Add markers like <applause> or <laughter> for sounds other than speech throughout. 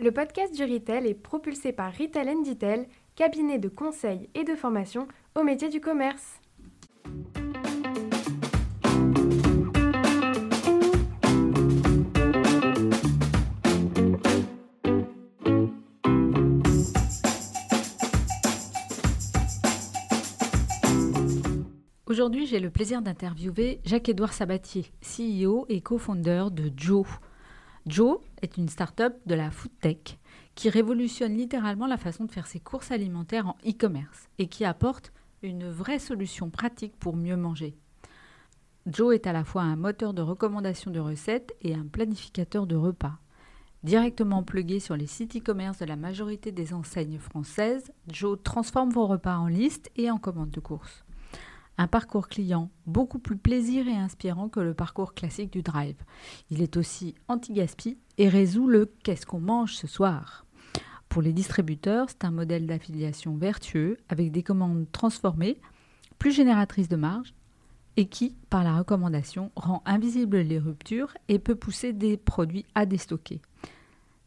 Le podcast du Retail est propulsé par Retail Detail, cabinet de conseil et de formation au métier du commerce. Aujourd'hui, j'ai le plaisir d'interviewer Jacques-Édouard Sabatier, CEO et co-founder de Joe. Joe est une start-up de la food tech qui révolutionne littéralement la façon de faire ses courses alimentaires en e-commerce et qui apporte une vraie solution pratique pour mieux manger. Joe est à la fois un moteur de recommandation de recettes et un planificateur de repas. Directement plugué sur les sites e-commerce de la majorité des enseignes françaises, Joe transforme vos repas en liste et en commande de courses. Un parcours client beaucoup plus plaisir et inspirant que le parcours classique du drive. Il est aussi anti-gaspi et résout le qu'est-ce qu'on mange ce soir. Pour les distributeurs, c'est un modèle d'affiliation vertueux avec des commandes transformées, plus génératrices de marge et qui, par la recommandation, rend invisibles les ruptures et peut pousser des produits à déstocker.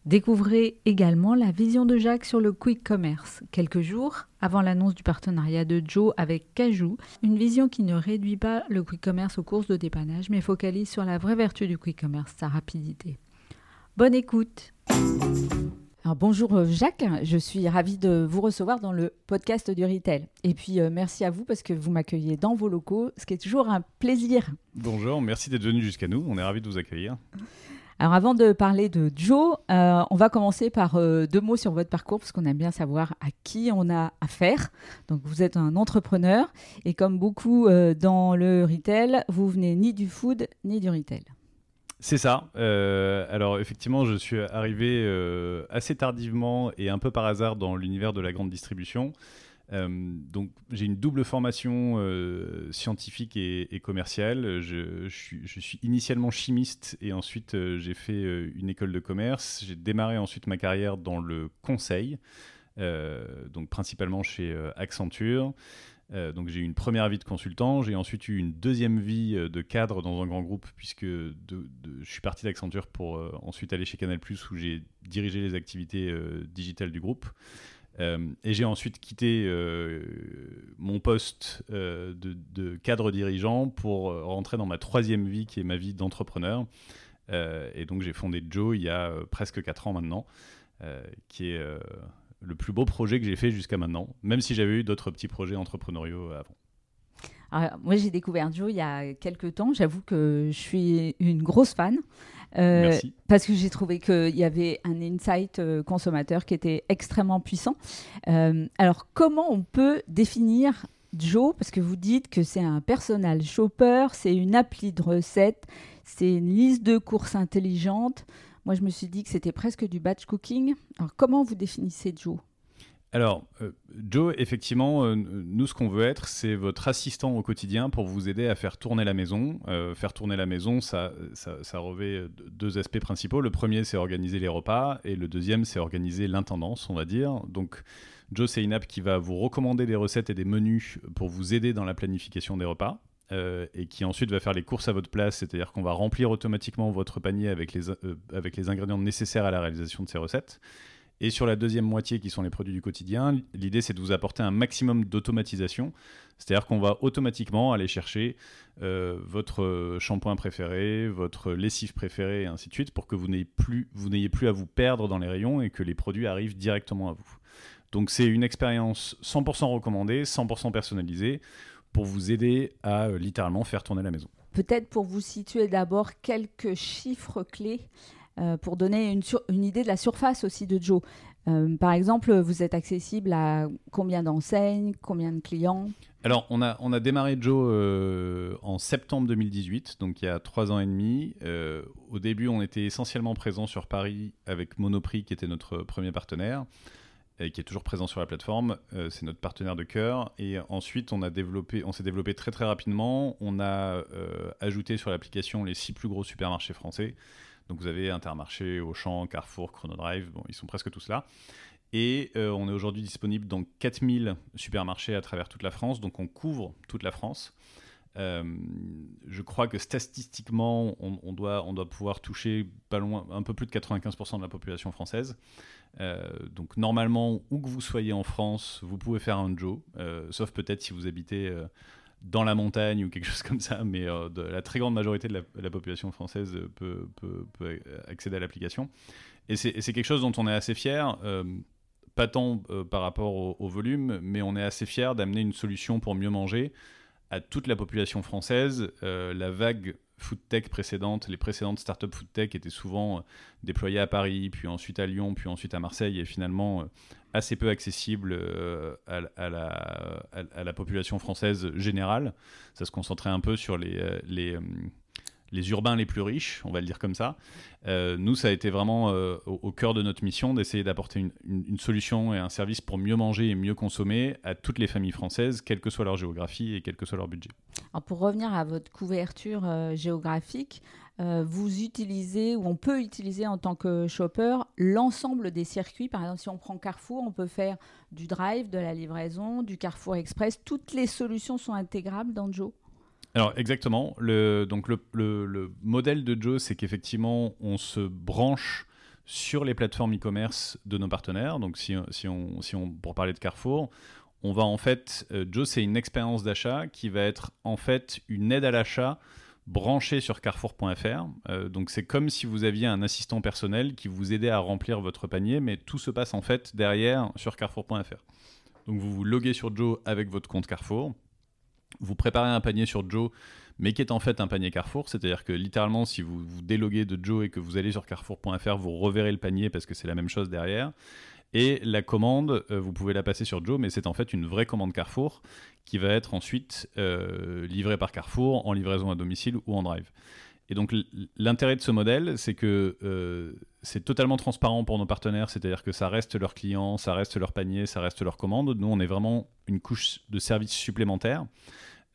Découvrez également la vision de Jacques sur le quick commerce, quelques jours avant l'annonce du partenariat de Joe avec Cajou, une vision qui ne réduit pas le quick commerce aux courses de dépannage, mais focalise sur la vraie vertu du quick commerce, sa rapidité. Bonne écoute alors bonjour euh, Jacques, je suis ravie de vous recevoir dans le podcast du Retail. Et puis euh, merci à vous parce que vous m'accueillez dans vos locaux, ce qui est toujours un plaisir. Bonjour, merci d'être venu jusqu'à nous, on est ravis de vous accueillir. Alors avant de parler de Joe, euh, on va commencer par euh, deux mots sur votre parcours parce qu'on aime bien savoir à qui on a affaire. Donc vous êtes un entrepreneur et comme beaucoup euh, dans le retail, vous venez ni du food ni du retail. C'est ça. alors effectivement, je suis arrivé assez tardivement et un peu par hasard dans l'univers de la grande distribution. Euh, donc j'ai une double formation euh, scientifique et, commerciale. Je, suis, initialement chimiste et ensuite euh, j'ai fait une école de commerce. J'ai démarré ensuite ma carrière dans le conseil, donc principalement chez Accenture. donc j'ai eu une première vie de consultant, j'ai ensuite eu une deuxième vie de cadre dans un grand groupe puisque je suis parti d'Accenture pour ensuite aller chez Canal ⁇ où j'ai dirigé les activités digitales du groupe. Euh, et j'ai ensuite quitté euh, mon poste euh, de, cadre dirigeant pour rentrer dans ma troisième vie qui est ma vie d'entrepreneur. et donc j'ai fondé Joe il y a presque 4 ans maintenant, qui est le plus beau projet que j'ai fait jusqu'à maintenant, même si j'avais eu d'autres petits projets entrepreneuriaux avant. Moi, j'ai découvert Joe il y a quelques temps. J'avoue que je suis une grosse fan. Euh, parce que j'ai trouvé qu'il y avait un insight euh, consommateur qui était extrêmement puissant. Euh, alors, comment on peut définir Joe? Parce que vous dites que c'est un personal shopper, c'est une appli de recettes, c'est une liste de courses intelligentes. Moi, je me suis dit que c'était presque du batch cooking. Alors, comment vous définissez Joe? Alors, euh, Joe, effectivement, euh, nous, ce qu'on veut être, c'est votre assistant au quotidien pour vous aider à faire tourner la maison. Euh, faire tourner la maison, ça, ça, revêt deux aspects principaux. Le premier, c'est organiser les repas, et le deuxième, c'est organiser l'intendance, on va dire. Donc, Joe, c'est une app qui va vous recommander des recettes et des menus pour vous aider dans la planification des repas. et qui ensuite va faire les courses à votre place, c'est-à-dire qu'on va remplir automatiquement votre panier avec les, avec les ingrédients nécessaires à la réalisation de ces recettes. Et sur la deuxième moitié, qui sont les produits du quotidien, l'idée c'est de vous apporter un maximum d'automatisation. C'est-à-dire qu'on va automatiquement aller chercher euh, votre shampoing préféré, votre lessive préférée, et ainsi de suite, pour que vous n'ayez plus, plus à vous perdre dans les rayons et que les produits arrivent directement à vous. Donc c'est une expérience 100% recommandée, 100% personnalisée, pour vous aider à euh, littéralement faire tourner la maison. Peut-être pour vous situer d'abord quelques chiffres clés euh, pour donner une, idée de la surface aussi de Joe. Euh, par exemple, vous êtes accessible à combien d'enseignes, combien de clients? Alors, on a, démarré Joe euh, en septembre 2018, donc il y a trois ans et demi. au début, on était essentiellement présent sur Paris avec Monoprix, qui était notre premier partenaire, et qui est toujours présent sur la plateforme. c'est notre partenaire de cœur. Et ensuite, on s'est développé très très rapidement. On a ajouté sur l'application les six plus gros supermarchés français. Donc vous avez Intermarché, Auchan, Carrefour, Chronodrive, bon, ils sont presque tous là. Et euh, on est aujourd'hui disponible dans 4000 supermarchés à travers toute la France, donc on couvre toute la France. je crois que statistiquement, on, doit, pouvoir toucher pas loin, un peu plus de 95% de la population française. donc normalement, où que vous soyez en France, vous pouvez faire un Joe, sauf peut-être si vous habitez dans la montagne ou quelque chose comme ça, mais de, la très grande majorité de la, population française peut, accéder à l'application. Et c'est quelque chose dont on est assez fier pas tant euh, par rapport au, volume, mais on est assez fier d'amener une solution pour mieux manger à toute la population française. Euh, la vague food tech précédente, les précédentes startups food tech étaient souvent euh, déployées à Paris, puis ensuite à Lyon, puis ensuite à Marseille, et finalement assez peu accessibles à, la, à, la, population française générale. Ça se concentrait un peu sur les, les les urbains les plus riches, on va le dire comme ça. Euh, nous, ça a été vraiment euh, au, cœur de notre mission d'essayer d'apporter une, solution et un service pour mieux manger et mieux consommer à toutes les familles françaises, quelle que soit leur géographie et quel que soit leur budget. Alors pour revenir à votre couverture euh, vous utilisez ou on peut utiliser en tant que shopper l'ensemble des circuits. Par exemple, si on prend Carrefour, on peut faire du drive, de la livraison, du Carrefour Express. Toutes les solutions sont intégrables dans Joe? Alors exactement. Le, donc le, modèle de Joe, c'est qu'effectivement, on se branche sur les plateformes e-commerce de nos partenaires. Donc si, si, on, si on, pour parler de Carrefour, on va en fait, euh, Joe, c'est une expérience d'achat qui va être en fait une aide à l'achat branchée sur carrefour.fr. Euh, donc c'est comme si vous aviez un assistant personnel qui vous aidait à remplir votre panier, mais tout se passe en fait derrière sur carrefour.fr. Donc vous vous loguez sur Joe avec votre compte Carrefour vous préparez un panier sur Joe, mais qui est en fait un panier Carrefour. C'est-à-dire que littéralement, si vous vous déloguez de Joe et que vous allez sur carrefour.fr, vous reverrez le panier parce que c'est la même chose derrière. Et la commande, euh, vous pouvez la passer sur Joe, mais c'est en fait une vraie commande Carrefour qui va être ensuite euh, livrée par Carrefour en livraison à domicile ou en drive. Et donc l'intérêt de ce modèle, c'est que euh, c'est totalement transparent pour nos partenaires, c'est-à-dire que ça reste leurs clients, ça reste leur panier, ça reste leur commande. Nous, on est vraiment une couche de service supplémentaire.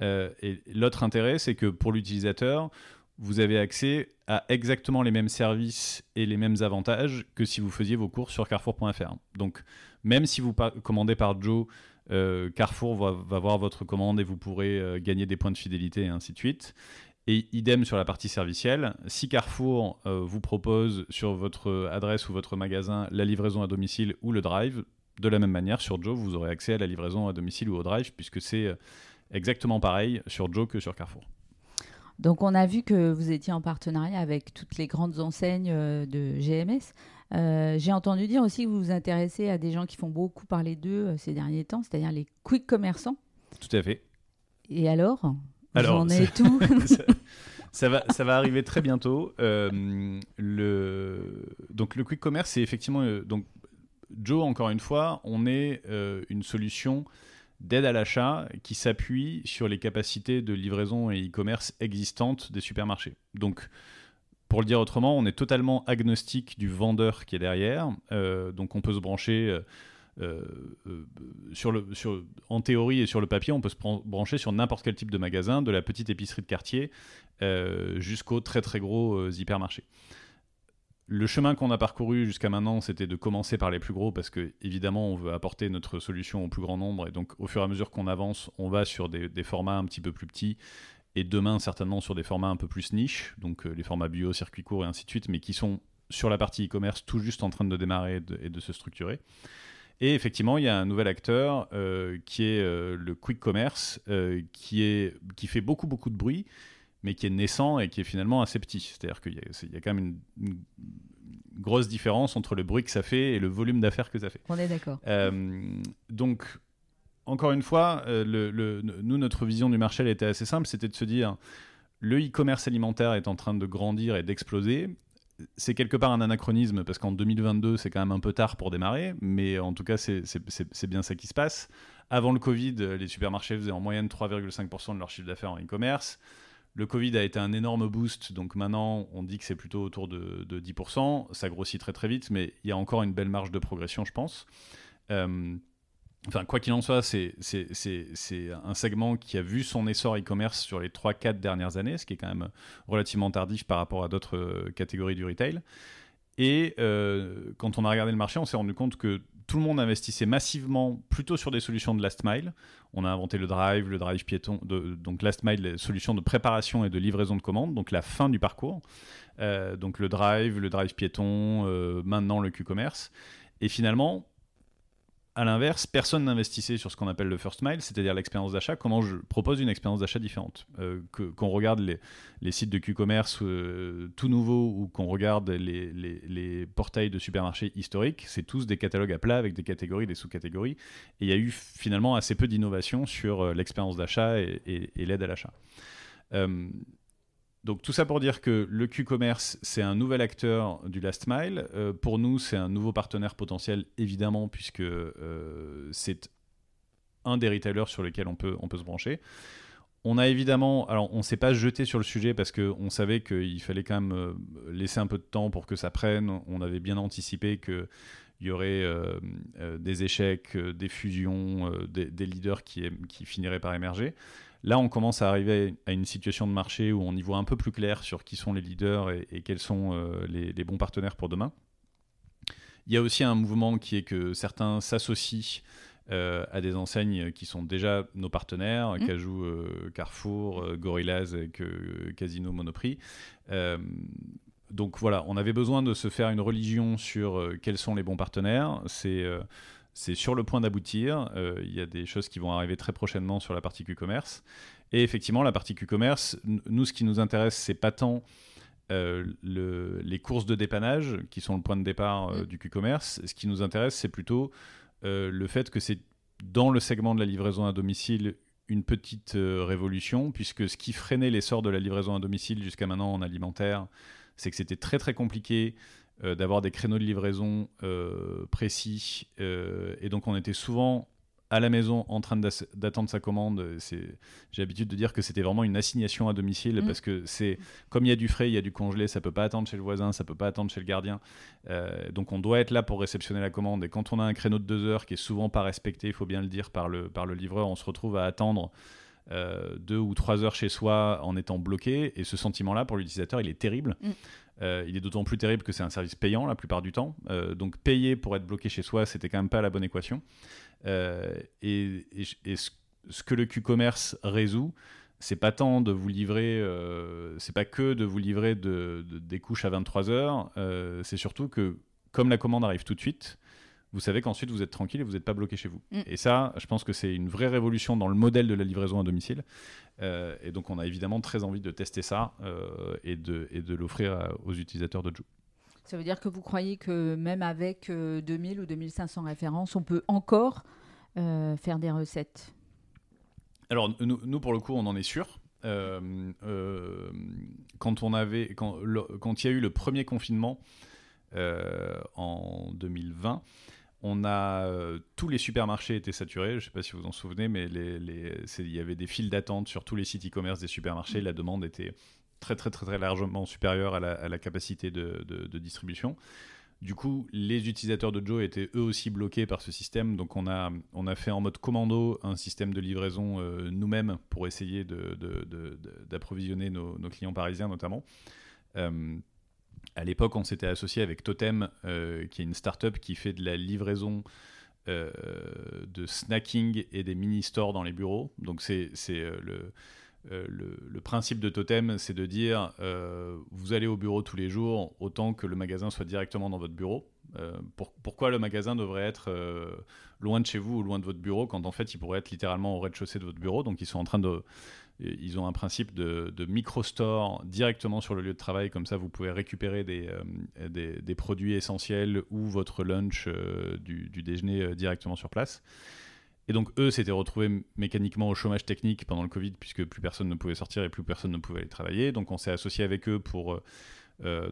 Euh, et l'autre intérêt, c'est que pour l'utilisateur, vous avez accès à exactement les mêmes services et les mêmes avantages que si vous faisiez vos courses sur carrefour.fr. Donc, même si vous commandez par Joe, euh, Carrefour va, voir votre commande et vous pourrez gagner des points de fidélité et ainsi de suite. Et idem sur la partie servicielle, si Carrefour euh, vous propose sur votre adresse ou votre magasin la livraison à domicile ou le drive, de la même manière sur Joe, vous aurez accès à la livraison à domicile ou au drive, puisque c'est euh, exactement pareil sur Joe que sur Carrefour. Donc on a vu que vous étiez en partenariat avec toutes les grandes enseignes euh, de GMS. J'ai entendu dire aussi que vous vous intéressez à des gens qui font beaucoup parler d'eux ces derniers temps, c'est-à-dire les quick commerçants. Tout à fait. Et alors alors, tout. <laughs> ça, va, ça va arriver très bientôt. Euh, le, donc le quick commerce, c'est effectivement euh, donc Joe. Encore une fois, on est euh, une solution d'aide à l'achat qui s'appuie sur les capacités de livraison et e-commerce existantes des supermarchés. Donc pour le dire autrement, on est totalement agnostique du vendeur qui est derrière. donc on peut se brancher euh, euh, sur le, en théorie et sur le papier, on peut se brancher sur n'importe quel type de magasin, de la petite épicerie de quartier euh, jusqu'aux très très gros hypermarchés. Le chemin qu'on a parcouru jusqu'à maintenant, c'était de commencer par les plus gros parce que évidemment, on veut apporter notre solution au plus grand nombre et donc au fur et à mesure qu'on avance, on va sur des, formats un petit peu plus petits et demain certainement sur des formats un peu plus niche, donc les formats bio, circuit court et ainsi de suite, mais qui sont sur la partie e-commerce tout juste en train de démarrer et de se structurer. Et effectivement, il y a un nouvel acteur euh, qui est euh, le quick commerce, euh, qui, est, qui fait beaucoup, beaucoup de bruit, mais qui est naissant et qui est finalement assez petit. C'est-à-dire qu'il y, y, a quand même une, grosse différence entre le bruit que ça fait et le volume d'affaires que ça fait. On est d'accord. donc, encore une fois, le, nous, notre vision du marché elle était assez simple, c'était de se dire, le e-commerce alimentaire est en train de grandir et d'exploser c'est quelque part un anachronisme parce qu'en 2022, c'est quand même un peu tard pour démarrer, mais en tout cas, c'est bien ça qui se passe. Avant le Covid, les supermarchés faisaient en moyenne 3,5% de leur chiffre d'affaires en e-commerce. Le Covid a été un énorme boost, donc maintenant on dit que c'est plutôt autour de, 10%. Ça grossit très très vite, mais il y a encore une belle marge de progression, je pense. Euh, Enfin, quoi qu'il en soit, c'est un segment qui a vu son essor e-commerce sur les 3-4 dernières années, ce qui est quand même relativement tardif par rapport à d'autres euh, catégories du retail. Et quand on a regardé le marché, on s'est rendu compte que tout le monde investissait massivement plutôt sur des solutions de last mile. On a inventé le drive, le drive piéton, donc last mile, les solutions de préparation et de livraison de commandes, donc la fin du parcours. Euh, donc le drive, le drive piéton, euh, maintenant le Q-commerce. Et finalement, à l'inverse, personne n'investissait sur ce qu'on appelle le first mile, c'est-à-dire l'expérience d'achat. Comment je propose une expérience d'achat différente euh, Qu'on regarde les, sites de Q-commerce euh, tout nouveaux ou qu'on regarde les, portails de supermarchés historiques, c'est tous des catalogues à plat avec des catégories, des sous-catégories. Et il y a eu finalement assez peu d'innovation sur euh, l'expérience d'achat et, l'aide à l'achat. Donc tout ça pour dire que le Q-commerce, c'est un nouvel acteur du last mile. Euh, pour nous, c'est un nouveau partenaire potentiel, évidemment, puisque euh, c'est un des retailers sur lesquels on peut, on peut se brancher. On a évidemment, alors on ne s'est pas jeté sur le sujet parce qu'on savait qu'il fallait quand même euh, laisser un peu de temps pour que ça prenne. On avait bien anticipé qu'il y aurait des échecs, des fusions, des, leaders qui, qui finiraient par émerger. Là, on commence à arriver à une situation de marché où on y voit un peu plus clair sur qui sont les leaders et, quels sont euh, les, bons partenaires pour demain. Il y a aussi un mouvement qui est que certains s'associent euh, à des enseignes qui sont déjà nos partenaires, mmh. Cajou, euh, Carrefour, Gorillaz avec Casino Monoprix. donc voilà, on avait besoin de se faire une religion sur quels sont les bons partenaires. C'est c'est sur le point d'aboutir. Euh, il y a des choses qui vont arriver très prochainement sur la partie Q-commerce. Et effectivement, la partie Q-commerce, nous, ce qui nous intéresse, c'est pas tant euh, les courses de dépannage, qui sont le point de départ euh, mm. du Q-commerce. Ce qui nous intéresse, c'est plutôt le fait que c'est dans le segment de la livraison à domicile une petite révolution, puisque ce qui freinait l'essor de la livraison à domicile jusqu'à maintenant en alimentaire, c'est que c'était très très compliqué euh, d'avoir des créneaux de livraison euh, précis. Euh, et donc on était souvent à la maison en train d'attendre sa commande. J'ai l'habitude de dire que c'était vraiment une assignation à domicile mmh. parce que c'est comme il y a du frais, il y a du congelé, ça peut pas attendre chez le voisin, ça peut pas attendre chez le gardien. donc on doit être là pour réceptionner la commande. Et quand on a un créneau de deux heures qui est souvent pas respecté, il faut bien le dire par le, par le livreur, on se retrouve à attendre. deux ou trois heures chez soi en étant bloqué et ce sentiment là pour l'utilisateur il est terrible mmh. Euh, il est d'autant plus terrible que c'est un service payant la plupart du temps. Euh, donc payer pour être bloqué chez soi, c'était quand même pas la bonne équation. Euh, et, ce, que le Q-commerce résout, c'est pas tant de vous livrer, c'est pas que de vous livrer des couches à 23 heures. c'est surtout que comme la commande arrive tout de suite, vous savez qu'ensuite vous êtes tranquille et vous n'êtes pas bloqué chez vous. Mm. Et ça, je pense que c'est une vraie révolution dans le modèle de la livraison à domicile. Euh, et donc on a évidemment très envie de tester ça euh, et de, et de l'offrir aux utilisateurs de Joe. Ça veut dire que vous croyez que même avec 2000 euh, ou 2500 références, on peut encore faire des recettes? Alors nous, nous, pour le coup, on en est sûr. quand on avait, quand, quand il y a eu le premier confinement en 2020, on a euh, tous les supermarchés étaient saturés. Je ne sais pas si vous en souvenez, mais il y avait des files d'attente sur tous les sites e-commerce des supermarchés. La demande était très très très, très largement supérieure à la, capacité de, distribution. Du coup, les utilisateurs de Joe étaient eux aussi bloqués par ce système. Donc, on a, on a fait en mode commando un système de livraison euh, nous-mêmes pour essayer d'approvisionner nos, nos, clients parisiens notamment. Euh, à l'époque, on s'était associé avec Totem, euh, qui est une startup qui fait de la livraison euh, de snacking et des mini-stores dans les bureaux. Donc, c'est euh, le, le, principe de Totem, c'est de dire vous allez au bureau tous les jours, autant que le magasin soit directement dans votre bureau. pourquoi le magasin devrait être loin de chez vous ou loin de votre bureau quand en fait il pourrait être littéralement au rez-de-chaussée de votre bureau? Donc, ils sont en train de ils ont un principe de, micro-store directement sur le lieu de travail, comme ça vous pouvez récupérer des, euh, produits essentiels ou votre lunch euh, du, déjeuner euh, directement sur place. Et donc eux s'étaient retrouvés mécaniquement au chômage technique pendant le Covid, puisque plus personne ne pouvait sortir et plus personne ne pouvait aller travailler. Donc on s'est associé avec eux pour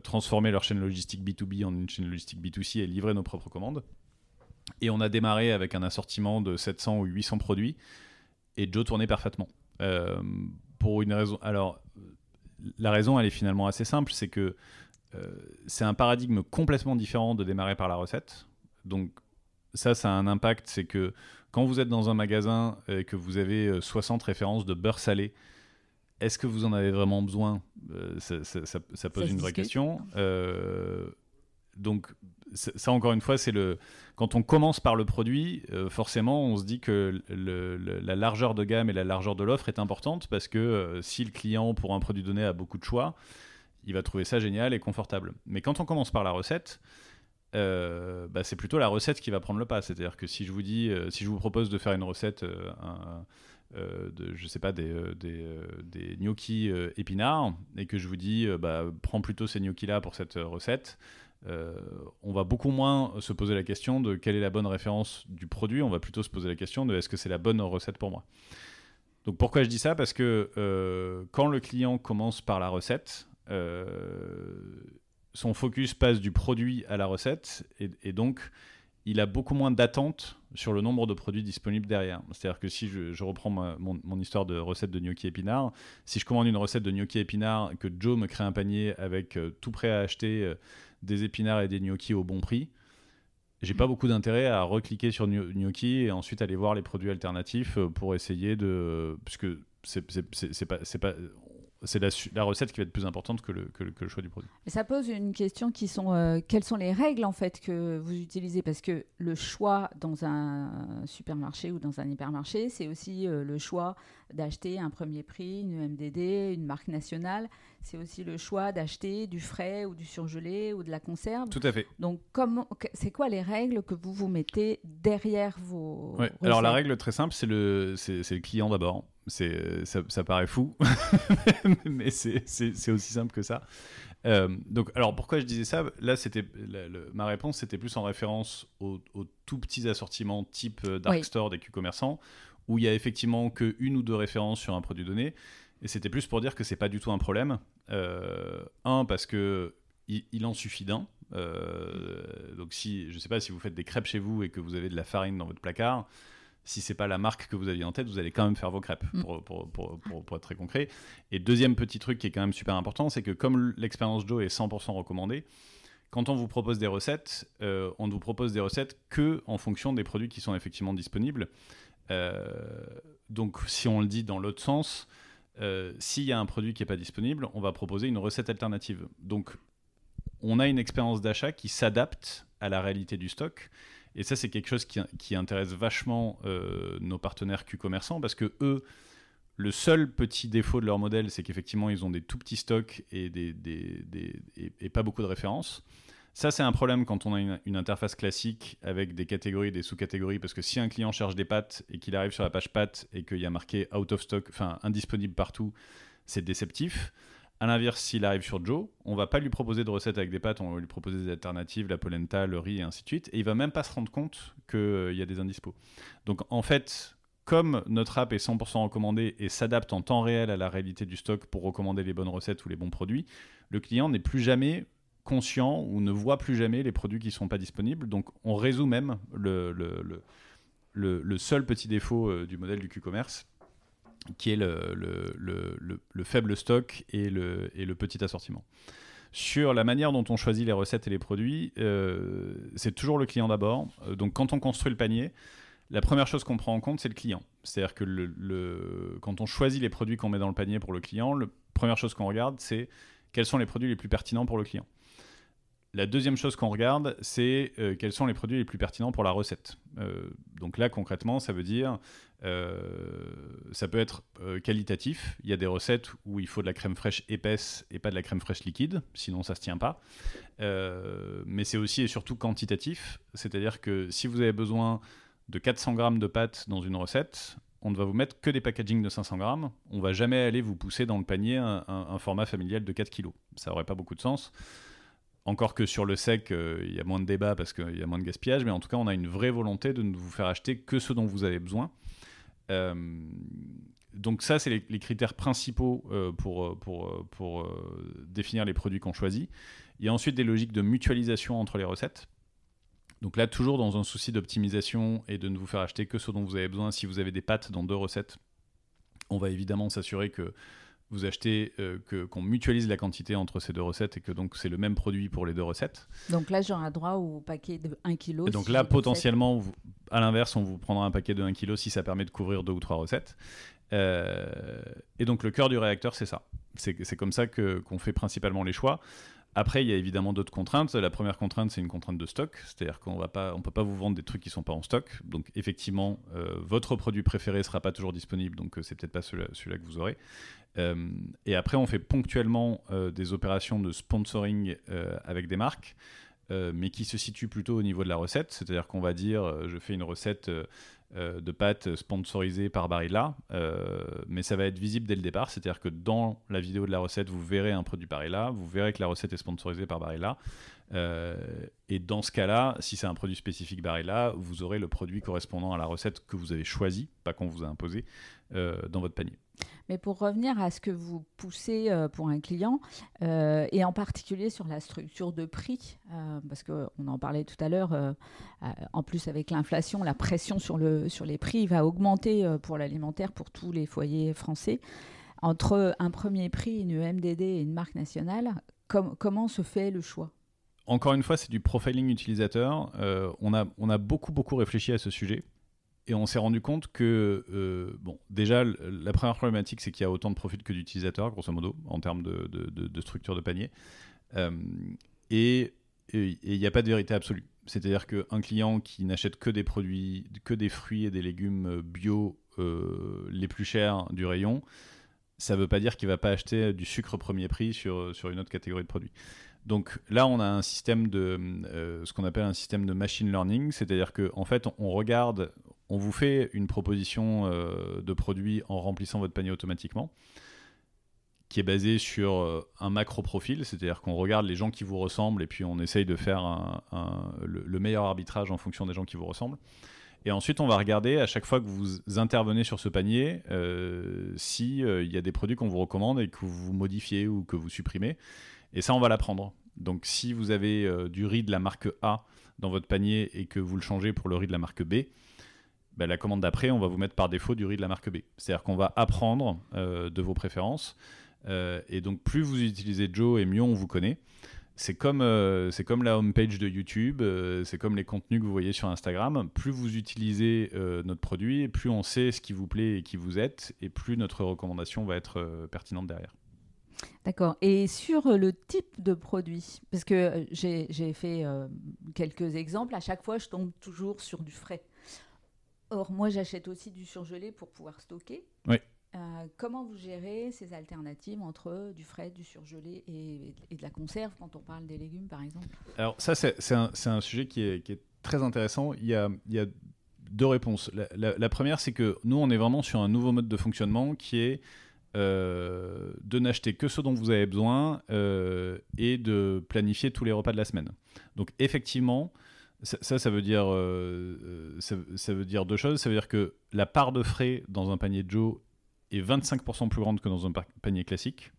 transformer leur chaîne logistique B2B en une chaîne logistique B2C et livrer nos propres commandes. Et on a démarré avec un assortiment de 700 ou 800 produits, et Joe tournait parfaitement. Euh, pour une raison. Alors, la raison, elle est finalement assez simple, c'est que euh, c'est un paradigme complètement différent de démarrer par la recette. Donc, ça, ça a un impact, c'est que quand vous êtes dans un magasin et que vous avez 60 euh, références de beurre salé, est-ce que vous en avez vraiment besoin? Ça, pose une vraie question. donc ça encore une fois, c'est le quand on commence par le produit, euh, forcément, on se dit que la largeur de gamme et la largeur de l'offre est importante parce que euh, si le client pour un produit donné a beaucoup de choix, il va trouver ça génial et confortable. Mais quand on commence par la recette, euh, bah, c'est plutôt la recette qui va prendre le pas. C'est-à-dire que si je vous dis, si je vous propose de faire une recette, de, je sais pas, des, des, des gnocchis épinards, et que je vous dis, bah, prends plutôt ces gnocchis-là pour cette recette, euh, on va beaucoup moins se poser la question de quelle est la bonne référence du produit, on va plutôt se poser la question de est-ce que c'est la bonne recette pour moi. Donc pourquoi je dis ça? Parce que euh, quand le client commence par la recette, euh, son focus passe du produit à la recette et, donc il a beaucoup moins d'attente sur le nombre de produits disponibles derrière. C'est-à-dire que si je, reprends mon, histoire de recette de gnocchi épinard, si je commande une recette de gnocchi épinard, que Joe me crée un panier avec tout prêt à acheter, des épinards et des gnocchis au bon prix, j'ai pas beaucoup d'intérêt à recliquer sur gnocchi et ensuite aller voir les produits alternatifs euh, pour essayer de. Puisque c'est pas, pas, c'est la, recette qui va être plus importante que le, que le, choix du produit. Et ça pose une question qui sont euh, quelles sont les règles en fait que vous utilisez? Parce que le choix dans un supermarché ou dans un hypermarché, c'est aussi euh, le choix d'acheter un premier prix, une MDD, une marque nationale. C'est aussi le choix d'acheter du frais ou du surgelé ou de la conserve. Tout à fait. Donc comment, c'est quoi les règles que vous vous mettez derrière vos Alors la règle très simple, c'est le, c'est, le client d'abord c'est ça, ça, paraît fou, <laughs> mais c'est aussi simple que ça. Euh, donc, alors pourquoi je disais ça? Là, c'était ma réponse, c'était plus en référence aux, tout petits assortiments type euh, dark store des Q-commerçants, où il y a effectivement que une ou deux références sur un produit donné. Et c'était plus pour dire que c'est pas du tout un problème. Euh, un, parce que il, en suffit d'un. donc si, je sais pas, si vous faites des crêpes chez vous et que vous avez de la farine dans votre placard, si c'est pas la marque que vous aviez en tête, vous allez quand même faire vos crêpes, mm. pour, pour, pour, pour, être très concret. Et deuxième petit truc qui est quand même super important, c'est que comme l'expérience Joe est 100% recommandée, quand on vous propose des recettes, euh, on ne vous propose des recettes que en fonction des produits qui sont effectivement disponibles. Euh, donc si on le dit dans l'autre sens, euh, s'il y a un produit qui n'est pas disponible, on va proposer une recette alternative. Donc on a une expérience d'achat qui s'adapte à la réalité du stock et ça, c'est quelque chose qui, intéresse vachement euh, nos partenaires Q-commerçants parce que eux, le seul petit défaut de leur modèle, c'est qu'effectivement, ils ont des tout petits stocks et, et, pas beaucoup de références. Ça, c'est un problème quand on a une, interface classique avec des catégories, des sous-catégories, parce que si un client cherche des pâtes et qu'il arrive sur la page pâtes et qu'il y a marqué out of stock, enfin indisponible partout, c'est déceptif. À l'inverse, s'il arrive sur Joe, on va pas lui proposer de recettes avec des pâtes, on va lui proposer des alternatives, la polenta, le riz et ainsi de suite. Et il va même pas se rendre compte qu'il euh, y a des indispos. Donc en fait, comme notre app est 100% recommandée et s'adapte en temps réel à la réalité du stock pour recommander les bonnes recettes ou les bons produits, le client n'est plus jamais conscient ou ne voit plus jamais les produits qui ne sont pas disponibles. Donc on résout même le, seul petit défaut euh, du modèle du Q-commerce qui est le, le, le, faible stock et le, et le petit assortiment. Sur la manière dont on choisit les recettes et les produits, euh, c'est toujours le client d'abord. Euh, donc quand on construit le panier, la première chose qu'on prend en compte, c'est le client. C'est-à-dire que le, quand on choisit les produits qu'on met dans le panier pour le client, la première chose qu'on regarde, c'est quels sont les produits les plus pertinents pour le client. La deuxième chose qu'on regarde, c'est euh, quels sont les produits les plus pertinents pour la recette. Euh, donc là, concrètement, ça veut dire, euh, ça peut être qualitatif. Il y a des recettes où il faut de la crème fraîche épaisse et pas de la crème fraîche liquide, sinon ça ne se tient pas. mais c'est aussi et surtout quantitatif, c'est-à-dire que si vous avez besoin de 400 grammes de pâtes dans une recette, on ne va vous mettre que des packagings de 500 grammes. On va jamais aller vous pousser dans le panier un, format familial de 4 kg. Ça n'aurait pas beaucoup de sens. Encore que sur le sec, euh, il y a moins de débats parce qu'il y a moins de gaspillage, mais en tout cas, on a une vraie volonté de ne vous faire acheter que ce dont vous avez besoin. Euh, donc ça, c'est les, critères principaux euh, pour, définir les produits qu'on choisit. Il y a ensuite des logiques de mutualisation entre les recettes. Donc là, toujours dans un souci d'optimisation et de ne vous faire acheter que ce dont vous avez besoin. Si vous avez des pâtes dans deux recettes, on va évidemment s'assurer que vous achetez, euh, que, qu'on mutualise la quantité entre ces deux recettes et que donc c'est le même produit pour les deux recettes. Donc là, j'aurai droit au paquet de 1 kg. Et donc là, potentiellement, à l'inverse, on vous prendra un paquet de 1 kg si ça permet de couvrir deux ou trois recettes. Euh, et donc le cœur du réacteur, c'est ça. C'est, c'est comme ça que, qu'on fait principalement les choix. Après, il y a évidemment d'autres contraintes. La première contrainte, c'est une contrainte de stock, c'est-à-dire qu'on on peut pas vous vendre des trucs qui sont pas en stock. Donc effectivement, euh, votre produit préféré sera pas toujours disponible, donc euh, c'est peut-être pas celui-là que vous aurez. Euh, et après, on fait ponctuellement des opérations de sponsoring avec des marques. mais qui se situent plutôt au niveau de la recette, c'est-à-dire qu'on va dire je fais une recette euh, de pâtes sponsorisées par Barilla, euh, mais ça va être visible dès le départ, c'est-à-dire que dans la vidéo de la recette, vous verrez un produit Barilla, vous verrez que la recette est sponsorisée par Barilla, euh, et dans ce cas-là, si c'est un produit spécifique Barilla, vous aurez le produit correspondant à la recette que vous avez choisi, pas qu'on vous a imposé, dans votre panier. Mais pour revenir à ce que vous poussez euh, pour un client, euh, et en particulier sur la structure de prix, euh, parce qu'on en parlait tout à l'heure, en plus avec l'inflation, la pression sur, le, sur les prix va augmenter pour l'alimentaire pour tous les foyers français. Entre un premier prix, une MDD et une marque nationale, comment se fait le choix? Encore une fois, c'est du profiling utilisateur. on, a, on a beaucoup, beaucoup réfléchi à ce sujet. Et on s'est rendu compte que, euh, bon, déjà, la première problématique, c'est qu'il y a autant de profils que d'utilisateurs, grosso modo, en termes de, de, structure de panier. Euh, et il n'y a pas de vérité absolue. C'est-à-dire qu'un client qui n'achète que des produits, que des fruits et des légumes bio euh, les plus chers du rayon, ça ne veut pas dire qu'il ne va pas acheter du sucre premier prix sur, sur une autre catégorie de produits. Donc là, on a un système de ce qu'on appelle un système de machine learning, c'est-à-dire qu'en en fait, on regarde, on vous fait une proposition euh, de produit en remplissant votre panier automatiquement qui est basée sur euh, un macro profil, c'est-à-dire qu'on regarde les gens qui vous ressemblent et puis on essaye de faire le, meilleur arbitrage en fonction des gens qui vous ressemblent. Et ensuite, on va regarder à chaque fois que vous intervenez sur ce panier euh, s'il y a des produits qu'on vous recommande et que vous modifiez ou que vous supprimez. Et ça, on va l'apprendre. Donc, si vous avez du riz de la marque A dans votre panier et que vous le changez pour le riz de la marque B, bah, la commande d'après, on va vous mettre par défaut du riz de la marque B. C'est-à-dire qu'on va apprendre euh, de vos préférences. Euh, et donc, plus vous utilisez Joe et mieux on vous connaît. C'est comme, euh, c'est comme la homepage de YouTube, c'est comme les contenus que vous voyez sur Instagram. Plus vous utilisez notre produit, plus on sait ce qui vous plaît et qui vous êtes, et plus notre recommandation va être pertinente derrière. D'accord. Et sur le type de produit, parce que j'ai fait quelques exemples, à chaque fois je tombe toujours sur du frais. Or, moi, j'achète aussi du surgelé pour pouvoir stocker. Oui. Euh, comment vous gérez ces alternatives entre du frais, du surgelé et, de la conserve quand on parle des légumes, par exemple? Alors, ça, c'est un, un, sujet qui est, qui est, très intéressant. Il y a, il y a deux réponses. La, première, c'est que nous, on est vraiment sur un nouveau mode de fonctionnement qui est euh, de n'acheter que ce dont vous avez besoin euh, et de planifier tous les repas de la semaine. Donc, effectivement, ça, ça, veut dire, euh, euh, ça, veut dire deux choses. Ça veut dire que la part de frais dans un panier Joe est 25% plus grande que dans un panier classique.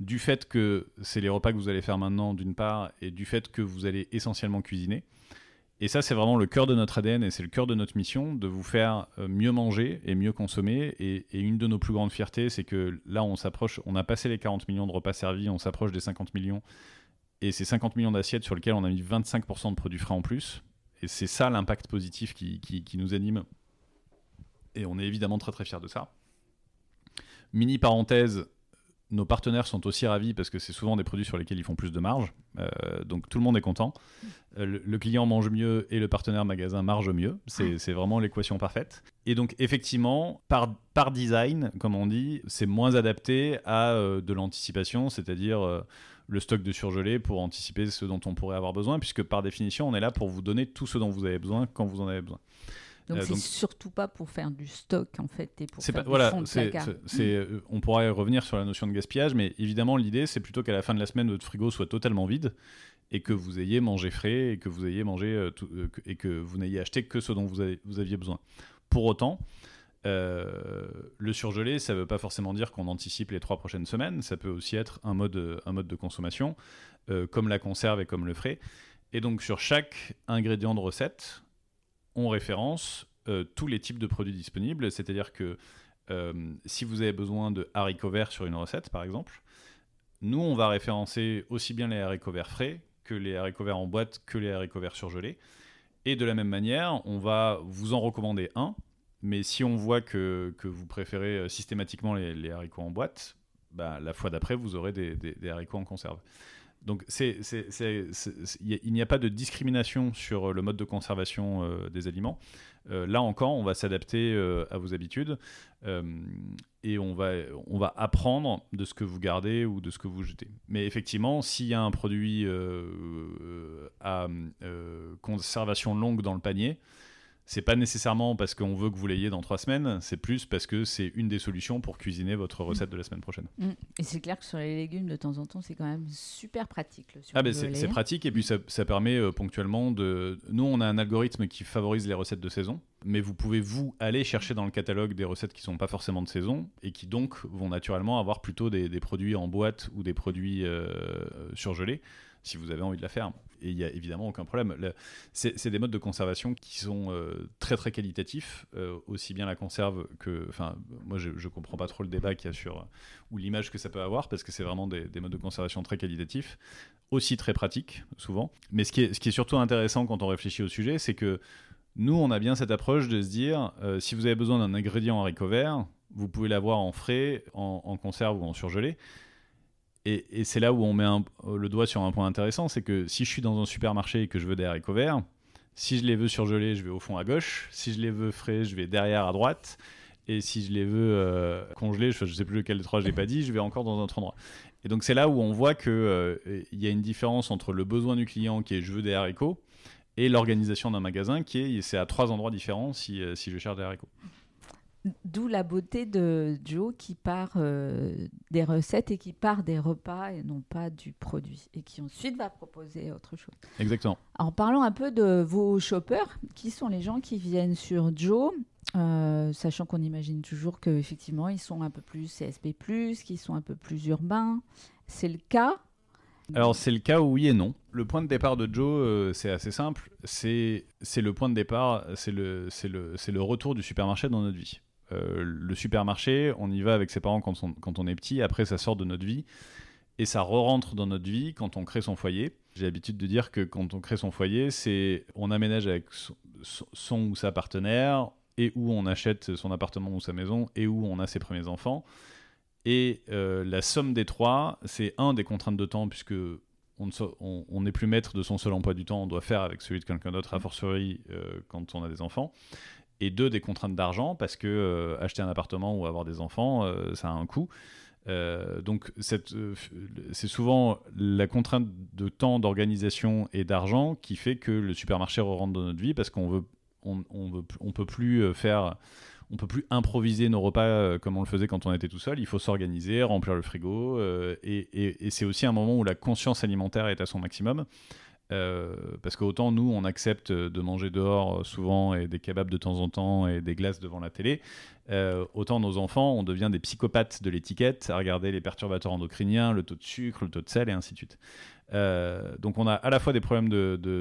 Du fait que c'est les repas que vous allez faire maintenant, d'une part, et du fait que vous allez essentiellement cuisiner. Et ça, c'est vraiment le cœur de notre ADN et c'est le cœur de notre mission, de vous faire euh, mieux manger et mieux consommer. Et, et une de nos plus grandes fiertés, c'est que là, on s'approche, on a passé les 40 millions de repas servis, on s'approche des 50 millions et c'est 50 millions d'assiettes sur lesquelles on a mis 25% de produits frais en plus. Et c'est ça l'impact positif qui, qui, nous anime. Et on est évidemment très très fiers de ça. Mini parenthèse, nos partenaires sont aussi ravis parce que c'est souvent des produits sur lesquels ils font plus de marge. Euh, donc tout le monde est content. Euh, le, client mange mieux et le partenaire magasin marge mieux. C'est vraiment l'équation parfaite. Et donc effectivement, par, par design, comme on dit, c'est moins adapté à euh, de l'anticipation, c'est-à-dire le stock de surgelé pour anticiper ce dont on pourrait avoir besoin, puisque par définition, on est là pour vous donner tout ce dont vous avez besoin quand vous en avez besoin. Donc, euh, c'est surtout pas pour faire du stock en fait et pour faire voilà, fond de euh, on pourrait revenir sur la notion de gaspillage, mais évidemment l'idée c'est plutôt qu'à la fin de la semaine votre frigo soit totalement vide et que vous ayez mangé frais et que vous ayez mangé euh, et que vous n'ayez acheté que ce dont vous, avez, vous aviez besoin. Pour autant, euh, le surgelé, ça ne veut pas forcément dire qu'on anticipe les trois prochaines semaines, ça peut aussi être un mode, de consommation, euh, comme la conserve et comme le frais. Et donc sur chaque ingrédient de recette, on référence euh, tous les types de produits disponibles, c'est-à-dire que si vous avez besoin de haricots verts sur une recette, par exemple, nous, on va référencer aussi bien les haricots verts frais que les haricots verts en boîte que les haricots verts surgelés. Et de la même manière, on va vous en recommander un mais si on voit que, que vous préférez euh, systématiquement les, haricots en boîte, bah, la fois d'après, vous aurez des, haricots en conserve. Donc il n'y a pas de discrimination sur le mode de conservation des aliments. là encore, on va s'adapter à vos habitudes et on va, on va apprendre de ce que vous gardez ou de ce que vous jetez. Mais effectivement, s'il y a un produit à conservation longue dans le panier, c'est pas nécessairement parce qu'on veut que vous l'ayez dans trois semaines, c'est plus parce que c'est une des solutions pour cuisiner votre recette de la semaine prochaine. Mm. Et c'est clair que sur les légumes, de temps en temps, c'est quand même super pratique. Le ah ben c'est pratique et puis ça, ça permet euh, ponctuellement de... Nous, on a un algorithme qui favorise les recettes de saison, mais vous pouvez, vous, aller chercher dans le catalogue des recettes qui sont pas forcément de saison et qui donc vont naturellement avoir plutôt des, produits en boîte ou des produits euh, surgelés si vous avez envie de la faire et il n'y a évidemment aucun problème. C'est des modes de conservation qui sont euh, très très qualitatifs, euh, aussi bien la conserve que. Enfin, moi je ne comprends pas trop le débat qu'il y a sur. ou l'image que ça peut avoir, parce que c'est vraiment des, modes de conservation très qualitatifs, aussi très pratiques, souvent. Mais ce qui est, ce qui est surtout intéressant quand on réfléchit au sujet, c'est que nous, on a bien cette approche de se dire euh, si vous avez besoin d'un ingrédient haricot vert, vous pouvez l'avoir en frais, en conserve ou en surgelé et, c'est là où on met le doigt sur un point intéressant, c'est que si je suis dans un supermarché et que je veux des haricots verts, si je les veux surgelés, je vais au fond à gauche. Si je les veux frais, je vais derrière à droite. Et si je les veux euh, congelés, je ne sais plus lequel des trois je n'ai pas dit, je vais encore dans un autre endroit. Et donc c'est là où on voit qu'il euh, y a une différence entre le besoin du client qui est je veux des haricots et l'organisation d'un magasin qui est c'est à trois endroits différents si, euh, si je cherche des haricots. D'où la beauté de Joe qui part euh, des recettes et qui part des repas et non pas du produit et qui ensuite va proposer autre chose. Exactement. En parlant un peu de vos shoppers, qui sont les gens qui viennent sur Joe euh, sachant qu'on imagine toujours qu'effectivement ils sont un peu plus CSP+, qu'ils sont un peu plus urbains. C'est le cas? Alors c'est le cas oui et non. Le point de départ de Joe, euh, c'est assez simple. C'est le point de départ, c'est le, le, le retour du supermarché dans notre vie. Euh, le supermarché, on y va avec ses parents quand on, est petit, après ça sort de notre vie et ça re-rentre dans notre vie quand on crée son foyer. J'ai l'habitude de dire que quand on crée son foyer, c'est on aménage avec son, ou sa partenaire et où on achète son appartement ou sa maison et où on a ses premiers enfants. Et euh, la somme des trois, c'est un des contraintes de temps puisque on n'est plus maître de son seul emploi du temps, on doit faire avec celui de quelqu'un d'autre, a fortiori euh, quand on a des enfants et deux des contraintes d'argent parce que euh, acheter un appartement ou avoir des enfants euh, ça a un coût euh, donc c'est souvent la contrainte de temps d'organisation et d'argent qui fait que le supermarché rentre dans notre vie parce qu'on veut on, peut plus faire on peut plus improviser nos repas comme on le faisait quand on était tout seul. Il faut s'organiser, remplir le frigo. et c'est aussi un moment où la conscience alimentaire est à son maximum. Euh, parce qu'autant nous, on accepte de manger dehors euh, souvent et des kebabs de temps en temps et des glaces devant la télé, euh, autant nos enfants, on devient des psychopathes de l'étiquette à regarder les perturbateurs endocriniens, le taux de sucre, le taux de sel et ainsi de suite. donc on a à la fois des problèmes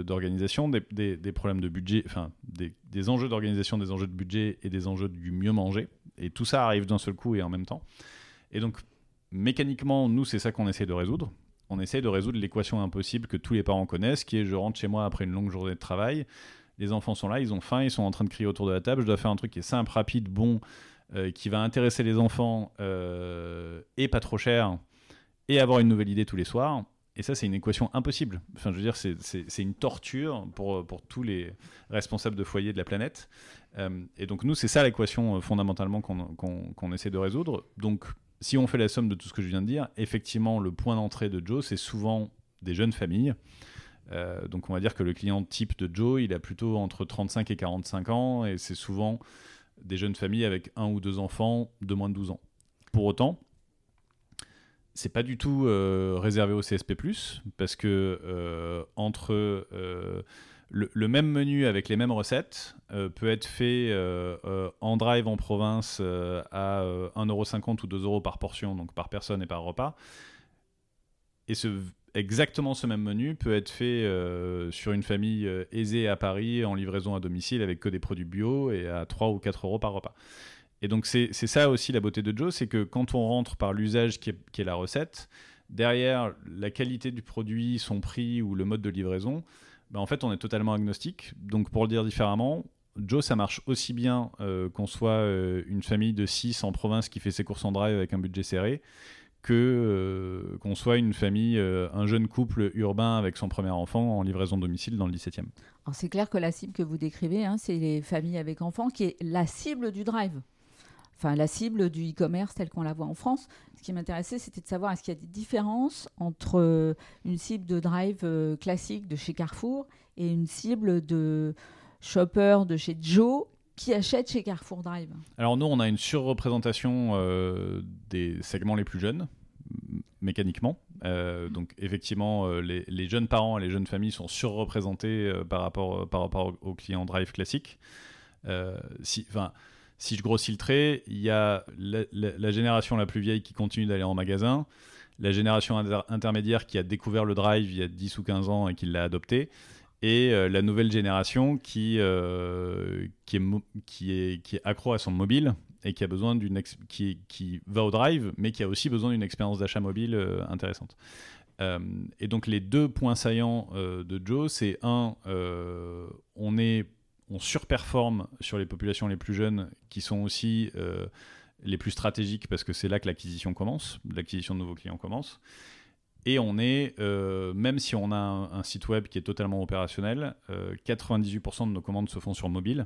d'organisation, de, des, des, problèmes de budget, enfin des, des enjeux d'organisation, des enjeux de budget et des enjeux du mieux manger. Et tout ça arrive d'un seul coup et en même temps. Et donc mécaniquement, nous, c'est ça qu'on essaie de résoudre on essaie de résoudre l'équation impossible que tous les parents connaissent, qui est je rentre chez moi après une longue journée de travail, les enfants sont là, ils ont faim, ils sont en train de crier autour de la table, je dois faire un truc qui est simple, rapide, bon, euh, qui va intéresser les enfants euh, et pas trop cher, et avoir une nouvelle idée tous les soirs. Et ça, c'est une équation impossible. Enfin, je veux dire, c'est une torture pour, tous les responsables de foyer de la planète. Euh, et donc, nous, c'est ça l'équation fondamentalement qu'on essaie de résoudre. Donc, si on fait la somme de tout ce que je viens de dire, effectivement, le point d'entrée de Joe, c'est souvent des jeunes familles. Euh, donc on va dire que le client type de Joe, il a plutôt entre 35 et 45 ans, et c'est souvent des jeunes familles avec un ou deux enfants de moins de 12 ans. Pour autant, c'est pas du tout euh, réservé au CSP+, parce que euh, entre le, même menu avec les mêmes recettes euh, peut être fait euh, euh, en drive en province à 1,50€ ou 2€ par portion, donc par personne et par repas. Et ce, exactement ce même menu peut être fait sur une famille aisée à Paris en livraison à domicile avec que des produits bio et à 3 ou 4 euros par repas. Et donc c'est ça aussi la beauté de Joe, c'est que quand on rentre par l'usage qui, qui, est la recette, derrière la qualité du produit, son prix ou le mode de livraison, bah, en fait, on est totalement agnostique. Donc, pour le dire différemment, Joe, ça marche aussi bien euh, qu'on soit euh, une famille de 6 en province qui fait ses courses en drive avec un budget serré, que qu'on soit une famille, un jeune couple urbain avec son premier enfant en livraison domicile dans le 17e. C'est clair que la cible que vous décrivez, hein, c'est les familles avec enfants, qui est la cible du drive enfin la cible du e-commerce telle qu'on la voit en France. Ce qui m'intéressait, c'était de savoir est-ce qu'il y a des différences entre euh, une cible de drive euh, classique de chez Carrefour et une cible de shopper de chez Joe qui achète chez Carrefour Drive Alors nous, on a une surreprésentation euh, des segments les plus jeunes, mécaniquement. donc effectivement, les, jeunes parents et les jeunes familles sont surreprésentés par, rapport, par rapport aux clients Drive classiques. si, si je grossis le trait, il y a la, génération la plus vieille qui continue d'aller en magasin, la génération intermédiaire qui a découvert le drive il y a 10 ou 15 ans et qui l'a adopté, et euh, la nouvelle génération qui, euh, qui, est qui, est, accro à son mobile et qui a besoin qui, qui va au drive, mais qui a aussi besoin d'une expérience d'achat mobile euh, intéressante. et donc les deux points saillants de Joe, c'est un, on est on surperforme sur les populations les plus jeunes qui sont aussi euh, les plus stratégiques parce que c'est là que l'acquisition commence, l'acquisition de nouveaux clients commence. Et on est, euh, même si on a un, site web qui est totalement opérationnel, 98% euh, de nos commandes se font sur mobile.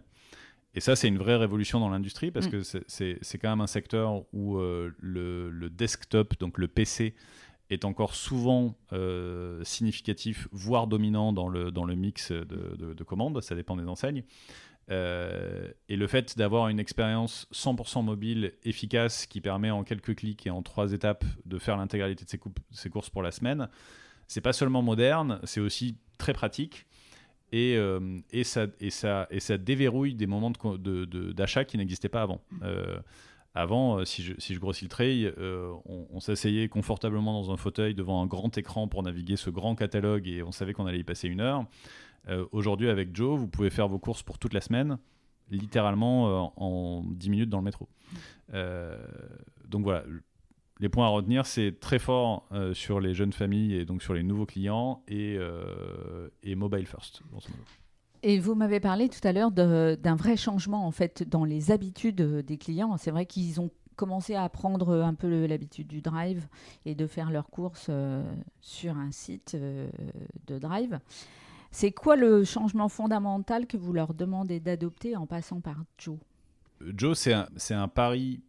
Et ça, c'est une vraie révolution dans l'industrie parce mm. que c'est quand même un secteur où le, le, desktop, donc le PC, est encore souvent euh, significatif, voire dominant dans le, dans le mix de, commandes, ça dépend des enseignes. Euh, et le fait d'avoir une expérience 100% mobile efficace qui permet en quelques clics et en trois étapes de faire l'intégralité de ses, ses, courses pour la semaine, c'est pas seulement moderne, c'est aussi très pratique. Et, euh, et, ça, et, ça, et ça déverrouille des moments d'achat de, qui n'existaient pas avant. Avant, euh, si, je, si, je, grossis le trait, euh, on, s'asseyait confortablement dans un fauteuil devant un grand écran pour naviguer ce grand catalogue et on savait qu'on allait y passer une heure. Euh, aujourd'hui, avec Joe, vous pouvez faire vos courses pour toute la semaine, littéralement en 10 minutes dans le métro. donc voilà, les points à retenir, c'est très fort sur les jeunes familles et donc sur les nouveaux clients et, et mobile first. Et vous m'avez parlé tout à l'heure d'un vrai changement en fait dans les habitudes des clients. C'est vrai qu'ils ont commencé à prendre un peu l'habitude du drive et de faire leurs courses euh, sur un site euh, de drive. C'est quoi le changement fondamental que vous leur demandez d'adopter en passant par Joe? Joe, c'est un pari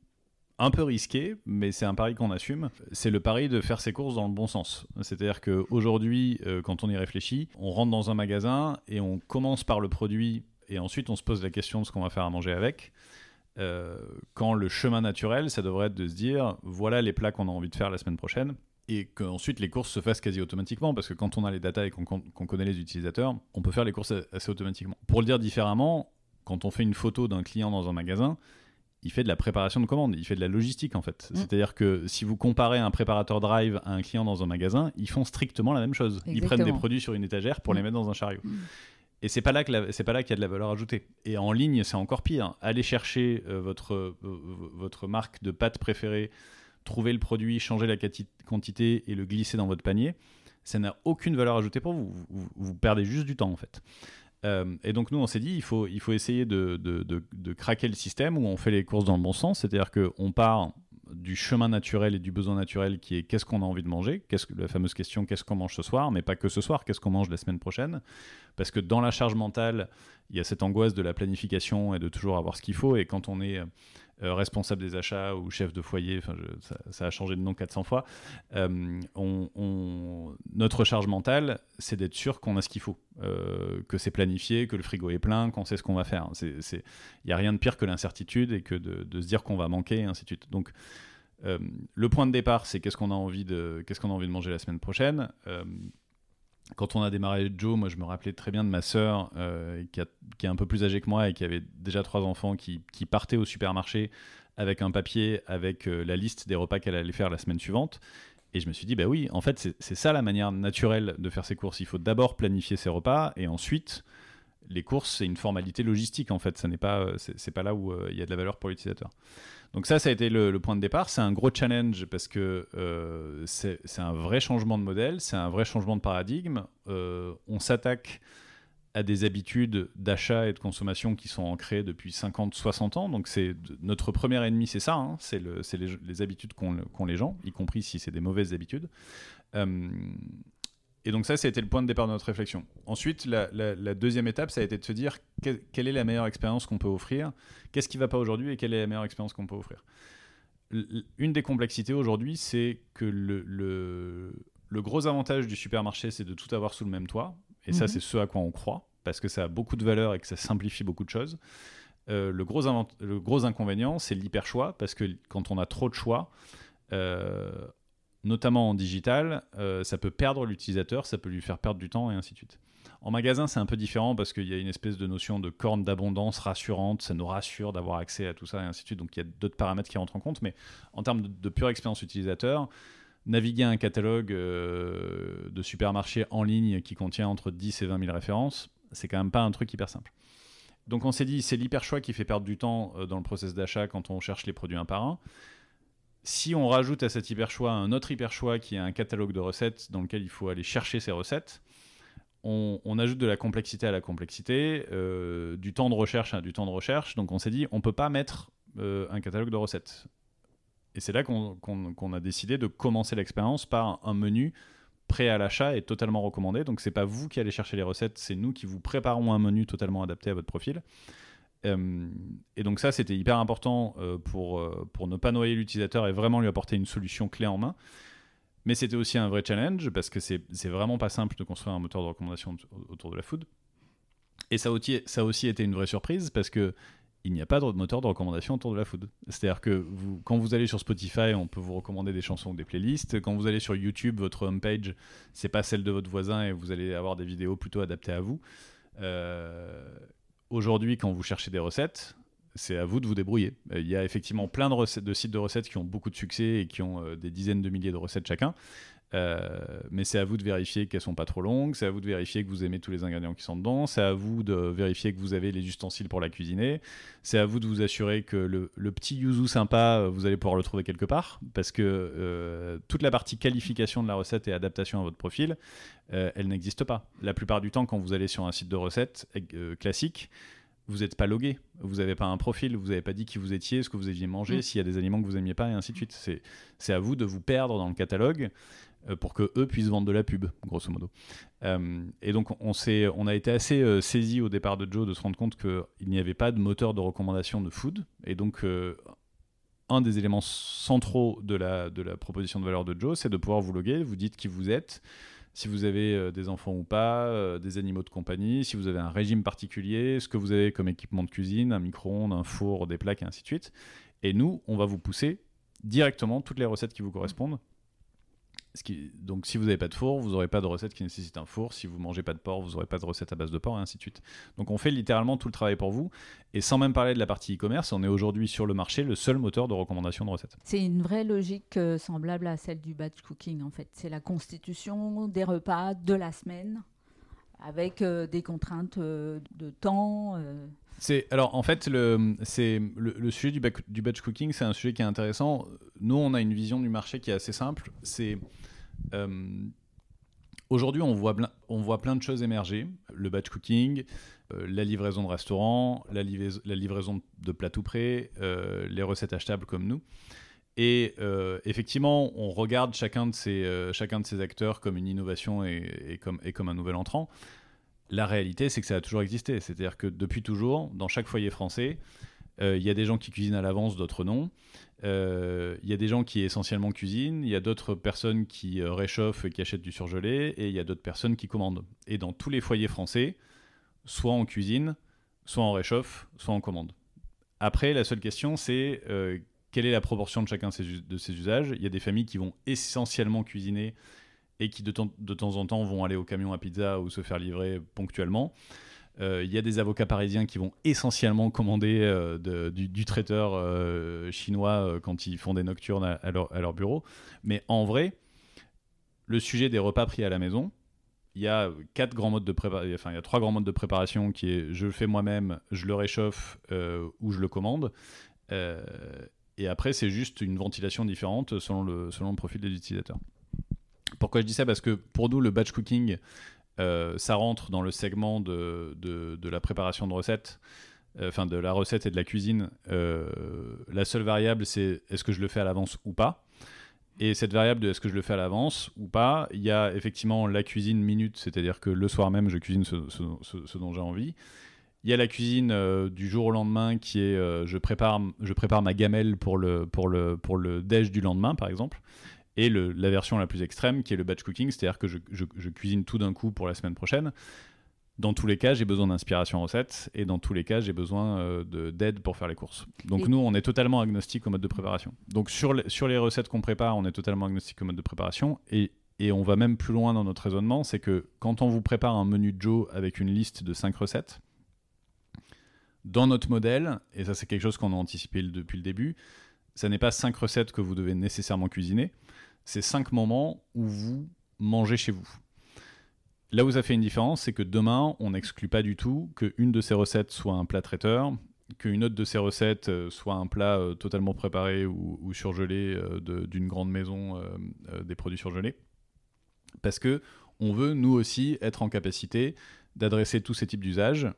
un peu risqué, mais c'est un pari qu'on assume. C'est le pari de faire ses courses dans le bon sens. C'est-à-dire qu'aujourd'hui, euh, quand on y réfléchit, on rentre dans un magasin et on commence par le produit et ensuite on se pose la question de ce qu'on va faire à manger avec. Euh, quand le chemin naturel, ça devrait être de se dire voilà les plats qu'on a envie de faire la semaine prochaine et qu'ensuite les courses se fassent quasi automatiquement parce que quand on a les datas et qu'on connaît les utilisateurs, on peut faire les courses assez automatiquement. Pour le dire différemment, quand on fait une photo d'un client dans un magasin, il fait de la préparation de commande, il fait de la logistique en fait. Mm. C'est-à-dire que si vous comparez un préparateur drive à un client dans un magasin, ils font strictement la même chose. Ils prennent des produits sur une étagère pour les mm. mettre dans un chariot. Mm. Et c'est pas là que c'est pas là qu'il y a de la valeur ajoutée. Et en ligne, c'est encore pire. Allez chercher euh, votre euh, votre marque de pâte préférée, trouver le produit, changer la quantité et le glisser dans votre panier. Ça n'a aucune valeur ajoutée pour vous. vous perdez juste du temps en fait. Euh, et donc nous, on s'est dit, il faut, il faut essayer de, de, de, craquer le système où on fait les courses dans le bon sens, c'est-à-dire qu'on part du chemin naturel et du besoin naturel qui est qu'est-ce qu'on a envie de manger, qu'est-ce que la fameuse question qu'est-ce qu'on mange ce soir, mais pas que ce soir, qu'est-ce qu'on mange la semaine prochaine, parce que dans la charge mentale, il y a cette angoisse de la planification et de toujours avoir ce qu'il faut, et quand on est euh, responsable des achats ou chef de foyer, ça, a changé de nom 400 fois, euh, notre charge mentale, c'est d'être sûr qu'on a ce qu'il faut, euh, que c'est planifié, que le frigo est plein, qu'on sait ce qu'on va faire. Il n'y a rien de pire que l'incertitude et que de, se dire qu'on va manquer, et ainsi de suite. Donc, le point de départ, c'est qu'est-ce qu'on a envie qu'est-ce qu'on a envie de manger la semaine prochaine quand on a démarré Joe, moi je me rappelais très bien de ma sœur euh, qui, est un peu plus âgée que moi et qui avait déjà trois enfants qui, qui partait au supermarché avec un papier avec euh, la liste des repas qu'elle allait faire la semaine suivante. Et je me suis dit, bah oui, en fait, c'est ça la manière naturelle de faire ses courses. Il faut d'abord planifier ses repas et ensuite, les courses, c'est une formalité logistique en fait. Ce n'est pas, euh, pas là où il y a de la valeur pour l'utilisateur. Donc ça, ça a été le, point de départ. C'est un gros challenge parce que euh, c'est un vrai changement de modèle, c'est un vrai changement de paradigme. Euh, on s'attaque a des habitudes d'achat et de consommation qui sont ancrées depuis 50, 60 ans. Donc c'est notre premier ennemi, c'est ça, hein. c'est le, les, les, habitudes qu'ont les gens, y compris si c'est des mauvaises habitudes. Euh, et donc ça, été le point de départ de notre réflexion. Ensuite, la, deuxième étape, ça a été de se dire quelle est la meilleure expérience qu'on peut offrir, qu'est-ce qui ne va pas aujourd'hui et quelle est la meilleure expérience qu'on peut offrir? Une des complexités aujourd'hui, c'est que le, le, gros avantage du supermarché, c'est de tout avoir sous le même toit. Et ça, mhm. c'est ce à quoi on croit, parce que ça a beaucoup de valeur et que ça simplifie beaucoup de choses. Euh, le, gros le gros inconvénient, c'est l'hyper-choix, parce que quand on a trop de choix, euh, notamment en digital, euh, ça peut perdre l'utilisateur, ça peut lui faire perdre du temps et ainsi de suite. En magasin, c'est un peu différent parce qu'il y a une espèce de notion de corne d'abondance rassurante, ça nous rassure d'avoir accès à tout ça et ainsi de suite, donc il y a d'autres paramètres qui rentrent en compte, mais en termes de, pure expérience utilisateur, naviguer un catalogue euh, de supermarché en ligne qui contient entre 10 et 20 000 références, c'est quand même pas un truc hyper simple. Donc on s'est dit, c'est l'hyper choix qui fait perdre du temps euh, dans le process d'achat quand on cherche les produits un par un. Si on rajoute à cet hyper choix un autre hyper choix qui est un catalogue de recettes dans lequel il faut aller chercher ces recettes, on, ajoute de la complexité à la complexité, euh, du temps de recherche à du temps de recherche. Donc on s'est dit, on peut pas mettre euh, un catalogue de recettes. Et c'est là qu'on a décidé de commencer l'expérience par un menu prêt à l'achat et totalement recommandé. Donc c'est pas vous qui allez chercher les recettes, c'est nous qui vous préparons un menu totalement adapté à votre profil. Euh, et donc ça, c'était hyper important euh, pour, euh, pour ne pas noyer l'utilisateur et vraiment lui apporter une solution clé en main. Mais c'était aussi un vrai challenge parce que c'est vraiment pas simple de construire un moteur de recommandation autour de la food. Et ça, aussi, ça a aussi été une vraie surprise parce que il n'y a pas de moteur de recommandation autour de la food. C'est-à-dire que quand vous allez sur Spotify, on peut vous recommander des chansons ou des playlists. Quand vous allez sur YouTube, votre homepage, c'est pas celle de votre voisin et vous allez avoir des vidéos plutôt adaptées à vous. Aujourd'hui, quand vous cherchez des recettes, c'est à vous de vous débrouiller. Euh, il y a effectivement plein de, de sites de recettes qui ont beaucoup de succès et qui ont euh, des dizaines de milliers de recettes chacun. Euh, mais c'est à vous de vérifier qu'elles sont pas trop longues, c'est à vous de vérifier que vous aimez tous les ingrédients qui sont dedans, c'est à vous de vérifier que vous avez les ustensiles pour la cuisiner, c'est à vous de vous assurer que le, petit yuzu sympa, vous allez pouvoir le trouver quelque part, parce que toute la partie qualification de la recette et adaptation à votre profil, elle n'existe pas. La plupart du temps, quand vous allez sur un site de recettes classique, vous n'êtes pas logué, vous n'avez pas un profil, vous n'avez pas dit qui vous étiez, ce que vous aviez mangé, mm. s'il y a des aliments que vous n'aimiez pas, et ainsi de suite. C'est à vous de vous perdre dans le catalogue euh, pour que eux puissent vendre de la pub, grosso modo. Euh, et donc on, on a été assez euh, saisi au départ de Joe de se rendre compte qu'il n'y avait pas de moteur de recommandation de food, et donc un des éléments centraux de la, de la proposition de valeur de Joe, c'est de pouvoir vous loguer, vous dites qui vous êtes, si vous avez euh, des enfants ou pas, euh, des animaux de compagnie, si vous avez un régime particulier, ce que vous avez comme équipement de cuisine, un micro-ondes, un four, des plaques et ainsi de suite. Et nous, on va vous pousser directement toutes les recettes qui vous correspondent donc si vous n'avez pas de four, vous n'aurez pas de recette qui nécessite un four. Si vous mangez pas de porc, vous n'aurez pas de recette à base de porc, et ainsi de suite. Donc on fait littéralement tout le travail pour vous. Et sans même parler de la partie e-commerce, on est aujourd'hui sur le marché le seul moteur de recommandation de recettes. C'est une vraie logique euh, semblable à celle du batch cooking en fait. C'est la constitution des repas de la semaine avec euh, des contraintes euh, de temps. C'est alors en fait le c'est le, sujet du, du batch cooking, c'est un sujet qui est intéressant. Nous, on a une vision du marché qui est assez simple. C'est euh, Aujourd'hui, on voit, on voit plein de choses émerger. Le batch cooking, euh, la livraison de restaurants, la, la livraison de plats tout prêts, euh, les recettes achetables comme nous. Et effectivement, on regarde chacun de, ces, chacun de ces acteurs comme une innovation et, comme, un nouvel entrant. La réalité, c'est que ça a toujours existé. C'est-à-dire que depuis toujours, dans chaque foyer français, il y a des gens qui cuisinent à l'avance, d'autres non. Euh, il y a des gens qui essentiellement cuisinent, il y a d'autres personnes qui euh, réchauffent et qui achètent du surgelé, et il y a d'autres personnes qui commandent. Et dans tous les foyers français, soit on cuisine, soit on réchauffe, soit on commande. Après, la seule question, c'est euh, quelle est la proportion de chacun de ces usages Il y a des familles qui vont essentiellement cuisiner et qui de, temps en temps vont aller au camion à pizza ou se faire livrer ponctuellement. Euh, il y a des avocats parisiens qui vont essentiellement commander euh, du, traiteur euh, chinois quand ils font des nocturnes à, leur, bureau. Mais en vrai, le sujet des repas pris à la maison, il y a quatre grands modes de préparation, enfin il y a trois grands modes de préparation qui est je le fais moi-même, je le réchauffe ou je le commande. Et après c'est juste une ventilation différente selon le, selon le profil des utilisateurs. Pourquoi je dis ça? Parce que pour nous le batch cooking ça rentre dans le segment de, de, la préparation de recettes, enfin de la recette et de la cuisine. la seule variable, c'est est-ce que je le fais à l'avance ou pas? Et cette variable de est-ce que je le fais à l'avance ou pas, il y a effectivement la cuisine minute, c'est-à-dire que le soir même, je cuisine ce, dont j'ai envie. Il y a la cuisine euh, du jour au lendemain qui est euh, je, prépare, je prépare ma gamelle pour le, pour, le, pour le déj du lendemain, par exemple. Et le, la version la plus extrême qui est le batch cooking, c'est-à-dire que je, je cuisine tout d'un coup pour la semaine prochaine. Dans tous les cas, j'ai besoin d'inspiration recette et dans tous les cas, j'ai besoin euh, d'aide pour faire les courses. Donc nous, on est totalement agnostique au mode de préparation. Donc sur, les, sur les recettes qu'on prépare, on est totalement agnostique au mode de préparation et, et on va même plus loin dans notre raisonnement, c'est que quand on vous prépare un menu Joe avec une liste de 5 recettes, dans notre modèle, et ça c'est quelque chose qu'on a anticipé depuis le début, ça n'est pas 5 recettes que vous devez nécessairement cuisiner, c'est 5 moments où vous mangez chez vous. Là où ça fait une différence, c'est que demain, on n'exclut pas du tout qu'une de ces recettes soit un plat traiteur, qu'une autre de ces recettes euh, soit un plat euh, totalement préparé ou, surgelé euh, d'une grande maison des produits surgelés. Parce que on veut, nous aussi, être en capacité d'adresser tous ces types d'usages,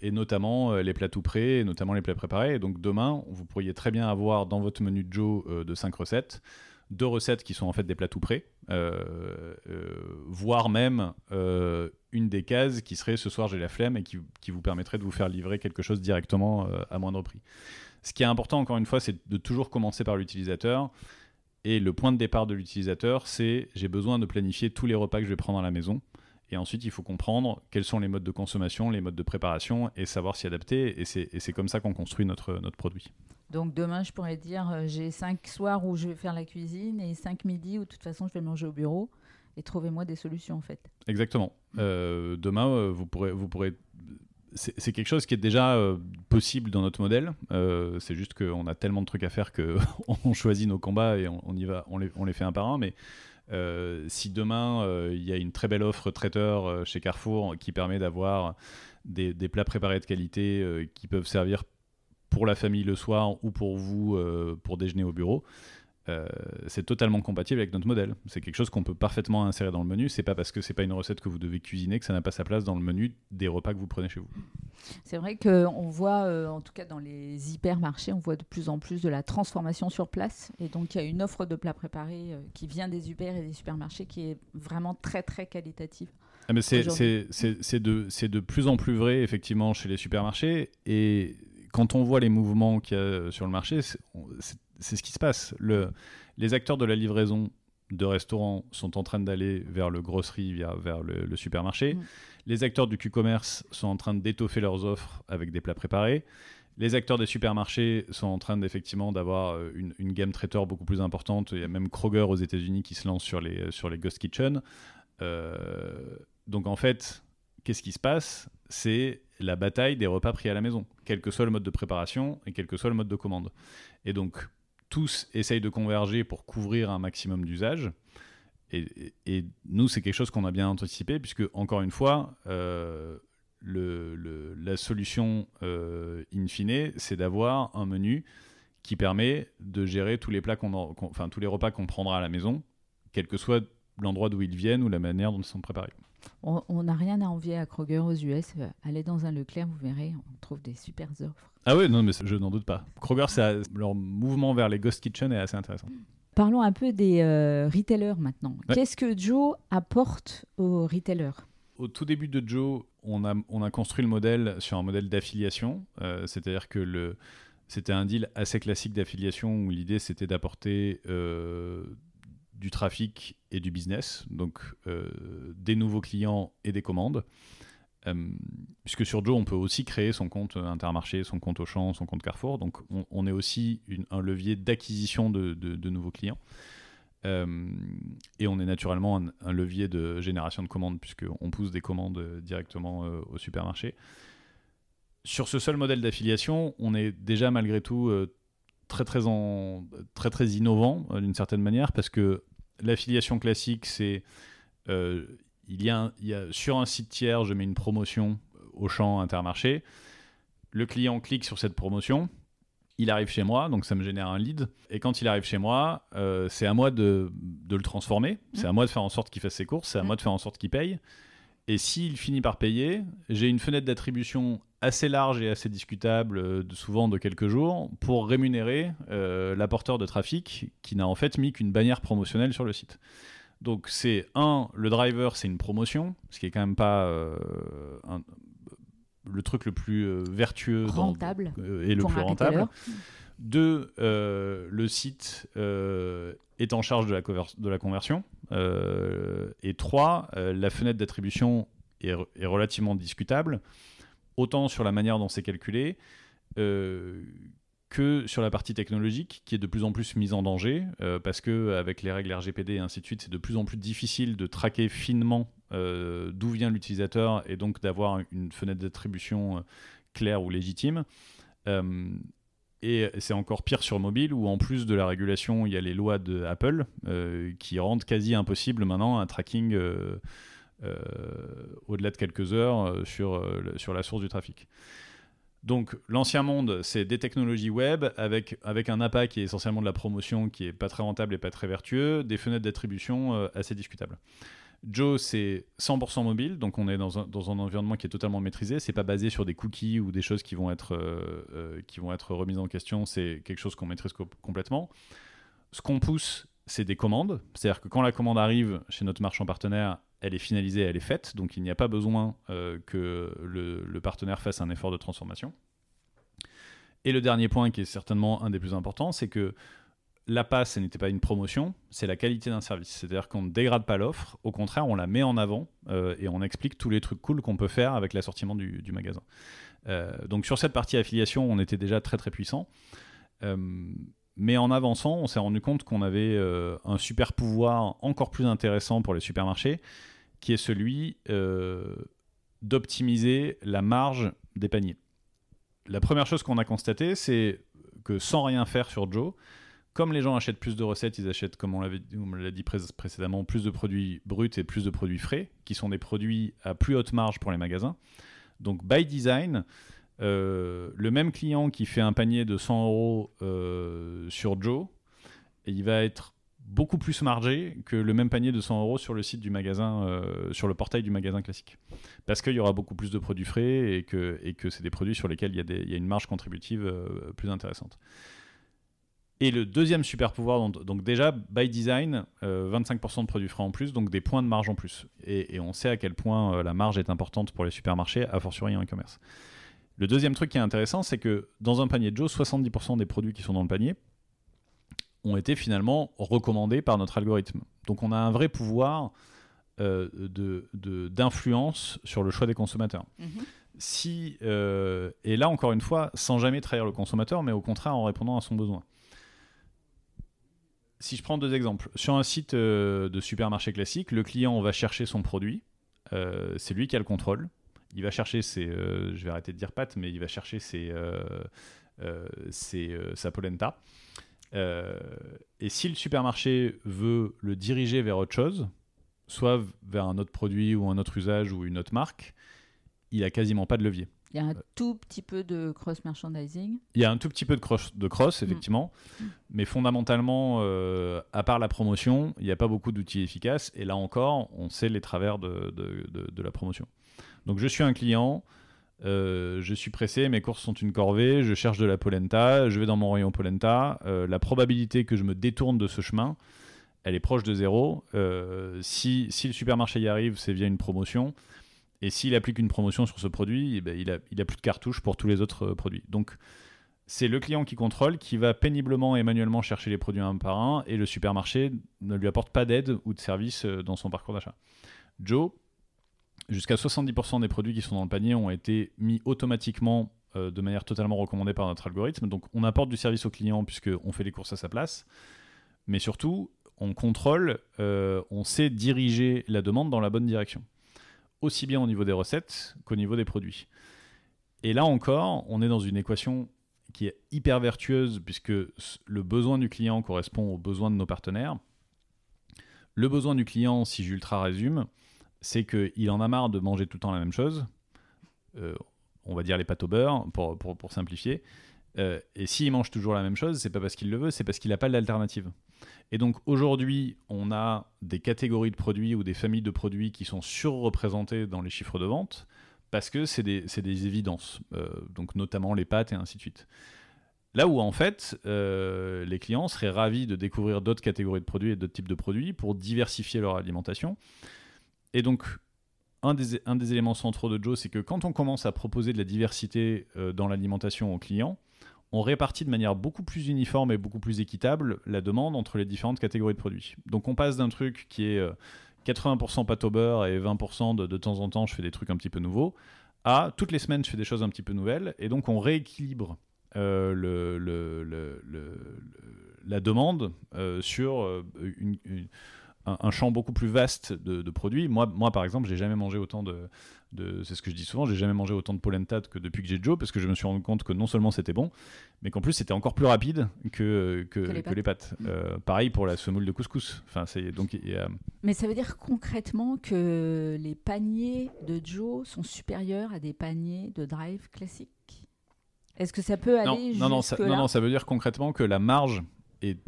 et notamment les plats tout prêts, et notamment les plats préparés. Et donc demain, vous pourriez très bien avoir dans votre menu de Joe de 5 recettes, deux recettes qui sont en fait des plats tout prêts, euh, euh, voire même euh, une des cases qui serait ce soir j'ai la flemme et qui, vous permettrait de vous faire livrer quelque chose directement à moindre prix. Ce qui est important encore une fois, c'est de toujours commencer par l'utilisateur. Et le point de départ de l'utilisateur, c'est j'ai besoin de planifier tous les repas que je vais prendre à la maison. Et ensuite, il faut comprendre quels sont les modes de consommation, les modes de préparation et savoir s'y adapter. Et c'est comme ça qu'on construit notre, notre produit. Donc demain, je pourrais dire, euh, j'ai cinq soirs où je vais faire la cuisine et cinq midis où de toute façon je vais manger au bureau. Et trouvez-moi des solutions en fait. Exactement. Euh, demain, euh, vous pourrez, vous pourrez c'est quelque chose qui est déjà possible dans notre modèle. c'est juste qu'on a tellement de trucs à faire qu'on <laughs> choisit nos combats et on, y va, on les, on les, fait un par un. Mais si demain il y a une très belle offre traiteur chez Carrefour qui permet d'avoir des, des, plats préparés de qualité qui peuvent servir pour la famille le soir ou pour vous euh, pour déjeuner au bureau. Euh, c'est totalement compatible avec notre modèle. C'est quelque chose qu'on peut parfaitement insérer dans le menu. C'est pas parce que c'est pas une recette que vous devez cuisiner que ça n'a pas sa place dans le menu des repas que vous prenez chez vous. C'est vrai qu'on voit, euh, en tout cas dans les hypermarchés, on voit de plus en plus de la transformation sur place. Et donc il y a une offre de plats préparés qui vient des hyper et des supermarchés qui est vraiment très très qualitative. Ah mais c'est de, de plus en plus vrai effectivement chez les supermarchés et quand on voit les mouvements qu'il y a euh, sur le marché, c'est ce qui se passe. Le, les acteurs de la livraison de restaurants sont en train d'aller vers le grosserie, vers le, supermarché. Mm. Les acteurs du Q-commerce sont en train d'étoffer leurs offres avec des plats préparés. Les acteurs des supermarchés sont en train d'effectivement d'avoir euh, une, gamme traiteur beaucoup plus importante. Il y a même Kroger aux États-Unis qui se lance sur les, sur les Ghost Kitchen. Euh, donc en fait, qu'est-ce qui se passe? C'est la bataille des repas pris à la maison, quel que soit le mode de préparation et quel que soit le mode de commande. Et donc, tous essayent de converger pour couvrir un maximum d'usages. Et, nous, c'est quelque chose qu'on a bien anticipé, puisque, encore une fois, euh, la solution euh, in fine, c'est d'avoir un menu qui permet de gérer tous les, plats qu'on enfin, tous les repas qu'on prendra à la maison, quel que soit l'endroit d'où ils viennent ou la manière dont ils sont préparés. On n'a rien à envier à Kroger aux US. Allez dans un Leclerc, vous verrez, on trouve des super offres. Ah oui, non, mais je n'en doute pas. Kroger, leur mouvement vers les Ghost Kitchen est assez intéressant. Parlons un peu des euh, retailers maintenant. Qu'est-ce que Joe apporte aux retailers? Au tout début de Joe, on a, on a construit le modèle sur un modèle d'affiliation. Euh, c'est-à-dire que le, c'était un deal assez classique d'affiliation où l'idée c'était d'apporter du trafic et du business, donc euh, des nouveaux clients et des commandes. Euh, puisque sur Joe, on peut aussi créer son compte Intermarché, son compte Auchan, son compte Carrefour. Donc on, est aussi un levier d'acquisition de, nouveaux clients. Euh, et on est naturellement un, levier de génération de commandes, puisqu'on pousse des commandes directement au supermarché. Sur ce seul modèle d'affiliation, on est déjà malgré tout très très, très, très innovant d'une certaine manière, parce que l'affiliation classique, c'est euh, il, y a il y a, sur un site tiers, je mets une promotion au champ Intermarché. Le client clique sur cette promotion, il arrive chez moi, donc ça me génère un lead. Et quand il arrive chez moi, euh, c'est à moi de, de, le transformer, c'est à mmh. moi de faire en sorte qu'il fasse ses courses, c'est à mmh. moi de faire en sorte qu'il paye. Et s'il finit par payer, j'ai une fenêtre d'attribution assez large et assez discutable, euh, souvent de quelques jours, pour rémunérer euh, l'apporteur de trafic qui n'a en fait mis qu'une bannière promotionnelle sur le site. Donc c'est un, le driver c'est une promotion, ce qui est quand même pas euh, le truc le plus vertueux rentable et le plus rentable. Deux, le site est en charge de la, de la conversion. Euh, et trois, euh, la fenêtre d'attribution est, relativement discutable, autant sur la manière dont c'est calculé euh, que sur la partie technologique qui est de plus en plus mise en danger parce que avec les règles RGPD et ainsi de suite, c'est de plus en plus difficile de traquer finement d'où vient l'utilisateur et donc d'avoir une fenêtre d'attribution claire ou légitime. Et c'est encore pire sur mobile, où en plus de la régulation, il y a les lois de Apple euh, qui rendent quasi impossible maintenant un tracking euh, euh, au-delà de quelques heures sur la source du trafic. Donc l'ancien monde, c'est des technologies web avec, avec un APA qui est essentiellement de la promotion, qui est pas très rentable et pas très vertueux, des fenêtres d'attribution assez discutables. Joe, c'est 100% mobile, donc on est dans un, dans un, environnement qui est totalement maîtrisé. C'est pas basé sur des cookies ou des choses qui vont être, euh, euh, qui vont être remises en question. C'est quelque chose qu'on maîtrise complètement. Ce qu'on pousse, c'est des commandes. C'est-à-dire que quand la commande arrive chez notre marchand partenaire, elle est finalisée, elle est faite. Donc il n'y a pas besoin euh, que le, partenaire fasse un effort de transformation. Et le dernier point, qui est certainement un des plus importants, c'est que la passe, ce n'était pas une promotion, c'est la qualité d'un service. C'est-à-dire qu'on ne dégrade pas l'offre, au contraire, on la met en avant euh, et on explique tous les trucs cool qu'on peut faire avec l'assortiment du, magasin. Euh, donc sur cette partie affiliation, on était déjà très très puissant. Euh, mais en avançant, on s'est rendu compte qu'on avait un super pouvoir encore plus intéressant pour les supermarchés, qui est celui d'optimiser la marge des paniers. La première chose qu'on a constatée, c'est que sans rien faire sur Joe, comme les gens achètent plus de recettes, ils achètent, comme on l'a dit précédemment, plus de produits bruts et plus de produits frais, qui sont des produits à plus haute marge pour les magasins. Donc, by design, euh, le même client qui fait un panier de 100 euros euh, sur Joe, il va être beaucoup plus margé que le même panier de 100 euros sur le site du magasin, euh, sur le portail du magasin classique. Parce qu'il y aura beaucoup plus de produits frais et que, c'est des produits sur lesquels il y, a une marge contributive plus intéressante. Et le deuxième super pouvoir, donc déjà, by design, 25% euh, de produits frais en plus, donc des points de marge en plus. Et, on sait à quel point la marge est importante pour les supermarchés, a fortiori en e-commerce. Le deuxième truc qui est intéressant, c'est que dans un panier de Joe, 70% des produits qui sont dans le panier ont été finalement recommandés par notre algorithme. Donc on a un vrai pouvoir euh, d'influence sur le choix des consommateurs. Mm-hmm. Si, et là encore une fois, sans jamais trahir le consommateur, mais au contraire en répondant à son besoin si je prends deux exemples, sur un site euh, de supermarché classique, le client va chercher son produit, euh, c'est lui qui a le contrôle. Il va chercher ses, euh, je vais arrêter de dire pâtes, mais il va chercher ses, ses sa polenta. et si le supermarché veut le diriger vers autre chose, soit vers un autre produit ou un autre usage ou une autre marque, il a quasiment pas de levier. Il y a un tout petit peu de cross-merchandising. Il y a un tout petit peu de cross, de cross mm. effectivement. Mm. Mais fondamentalement, euh, à part la promotion, il n'y a pas beaucoup d'outils efficaces. Et là encore, on sait les travers de, de, de, la promotion. Donc je suis un client, euh, je suis pressé, mes courses sont une corvée, je cherche de la polenta, je vais dans mon rayon polenta. Euh, la probabilité que je me détourne de ce chemin, elle est proche de zéro. si, si le supermarché y arrive, c'est via une promotion. Et s'il applique une promotion sur ce produit, eh ben, il, a, plus de cartouches pour tous les autres euh, produits. Donc, c'est le client qui contrôle, qui va péniblement et manuellement chercher les produits un par un, et le supermarché ne lui apporte pas d'aide ou de service euh, dans son parcours d'achat. Joe, jusqu'à 70% des produits qui sont dans le panier ont été mis automatiquement euh, de manière totalement recommandée par notre algorithme. Donc, on apporte du service au client puisqu'on fait les courses à sa place. Mais surtout, on contrôle, on sait diriger la demande dans la bonne direction aussi bien au niveau des recettes qu'au niveau des produits. Et là encore, on est dans une équation qui est hyper vertueuse puisque le besoin du client correspond aux besoins de nos partenaires. Le besoin du client, si j'ultra résume, c'est qu'il en a marre de manger tout le temps la même chose. Euh, on va dire les pâtes au beurre pour, simplifier. Euh, et s'il mange toujours la même chose, c'est pas parce qu'il le veut, c'est parce qu'il n'a pas d'alternative. Et donc aujourd'hui, on a des catégories de produits ou des familles de produits qui sont surreprésentées dans les chiffres de vente parce que c'est des, des, évidences, euh, donc notamment les pâtes et ainsi de suite. Là où en fait, euh, les clients seraient ravis de découvrir d'autres catégories de produits et d'autres types de produits pour diversifier leur alimentation. Et donc, un des, un des éléments centraux de Joe, c'est que quand on commence à proposer de la diversité euh, dans l'alimentation aux clients, on répartit de manière beaucoup plus uniforme et beaucoup plus équitable la demande entre les différentes catégories de produits. Donc on passe d'un truc qui est 80% pâte au beurre et 20% de, de temps en temps je fais des trucs un petit peu nouveaux, à toutes les semaines je fais des choses un petit peu nouvelles, et donc on rééquilibre euh, la demande euh, sur euh, une, un, champ beaucoup plus vaste de, produits. Moi, moi, par exemple, j'ai jamais mangé autant de, de c'est ce que je dis souvent, j'ai jamais mangé autant de polenta que depuis que j'ai Joe, parce que je me suis rendu compte que non seulement c'était bon, mais qu'en plus c'était encore plus rapide que, que, les pâtes. Euh, pareil pour la semoule de couscous. Enfin, c'est donc. Mais ça veut dire concrètement que les paniers de Joe sont supérieurs à des paniers de drive classiques? Est-ce que ça peut aller non, non, ça, non, non, ça veut dire concrètement que la marge est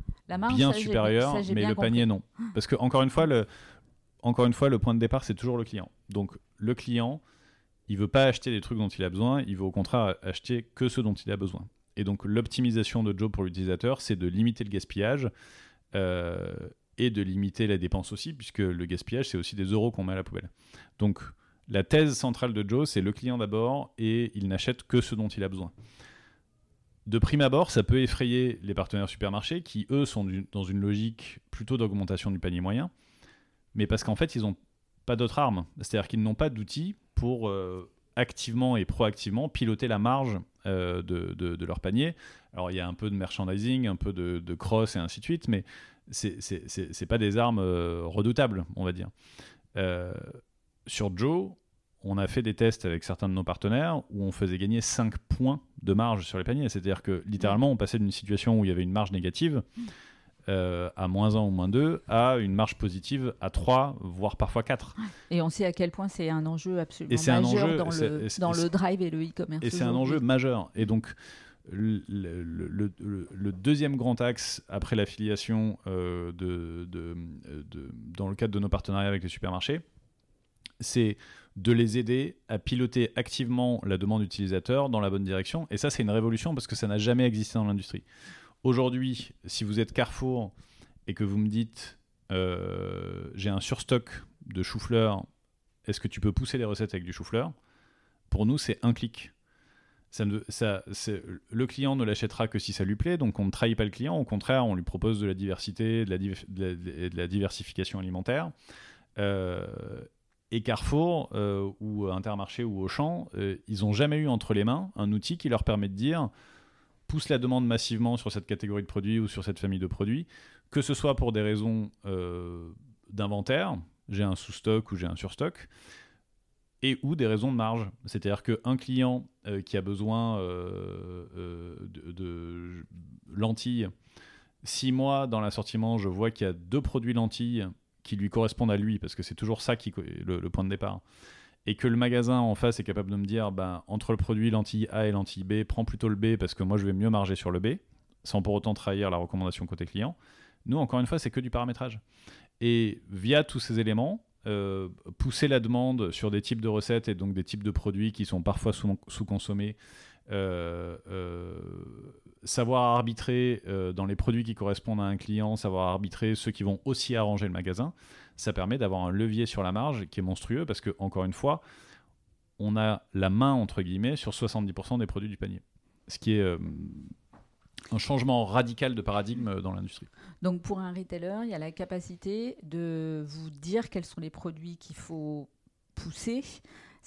bien supérieur, mais le panier non. <gasps> Parce que encore une fois, le, encore une fois, le point de départ, c'est toujours le client. Donc le client, il veut pas acheter des trucs dont il a besoin, il veut au contraire acheter que ce dont il a besoin. Et donc l'optimisation de Joe pour l'utilisateur, c'est de limiter le gaspillage euh, et de limiter la dépense aussi, puisque le gaspillage, c'est aussi des euros qu'on met à la poubelle. Donc la thèse centrale de Joe, c'est le client d'abord et il n'achète que ce dont il a besoin de prime abord, ça peut effrayer les partenaires supermarchés qui, eux, sont dans une logique plutôt d'augmentation du panier moyen, mais parce qu'en fait, ils n'ont pas d'autres armes. C'est-à-dire qu'ils n'ont pas d'outils pour euh, activement et proactivement piloter la marge euh, de, leur panier. Alors, il y a un peu de merchandising, un peu de, cross et ainsi de suite, mais ce n'est pas des armes euh, redoutables, on va dire. sur Joe, on a fait des tests avec certains de nos partenaires où on faisait gagner 5 points de marge sur les paniers. C'est-à-dire que littéralement, on passait d'une situation où il y avait une marge négative euh, à moins 1 ou moins 2 à une marge positive à 3, voire parfois 4. Et on sait à quel point c'est un enjeu absolument majeur dans, le, dans le drive et le e-commerce. Et c'est un enjeu majeur. Et donc, le, le, deuxième grand axe après l'affiliation euh, de, de, dans le cadre de nos partenariats avec les supermarchés, c'est de les aider à piloter activement la demande utilisateur dans la bonne direction. Et ça, c'est une révolution parce que ça n'a jamais existé dans l'industrie. Aujourd'hui, si vous êtes Carrefour et que vous me dites euh, j'ai un surstock de chou-fleur, est-ce que tu peux pousser les recettes avec du chou-fleur? Pour nous, c'est un clic. Le client ne l'achètera que si ça lui plaît, donc on ne trahit pas le client. Au contraire, on lui propose de la diversité, de la, de la, diversification alimentaire. Euh, et Carrefour euh, ou Intermarché ou Auchan, euh, ils n'ont jamais eu entre les mains un outil qui leur permet de dire pousse la demande massivement sur cette catégorie de produits ou sur cette famille de produits, que ce soit pour des raisons euh, d'inventaire, j'ai un sous-stock ou j'ai un surstock, et ou des raisons de marge. C'est-à-dire qu'un client qui a besoin de, de, lentilles, si moi dans l'assortiment je vois qu'il y a deux produits lentilles qui lui correspondent à lui, parce que c'est toujours ça qui le, le point de départ. Et que le magasin en face est capable de me dire, ben, entre le produit lentille A et lentille B, prends plutôt le B parce que moi je vais mieux marger sur le B, sans pour autant trahir la recommandation côté client. Nous, encore une fois, c'est que du paramétrage. Et via tous ces éléments, euh, pousser la demande sur des types de recettes et donc des types de produits qui sont parfois sous-consommés, savoir arbitrer euh, dans les produits qui correspondent à un client, savoir arbitrer ceux qui vont aussi arranger le magasin, ça permet d'avoir un levier sur la marge qui est monstrueux parce que, encore une fois, on a la main, entre guillemets, sur 70% des produits du panier. Ce qui est euh, un changement radical de paradigme dans l'industrie. Donc pour un retailer, il y a la capacité de vous dire quels sont les produits qu'il faut pousser,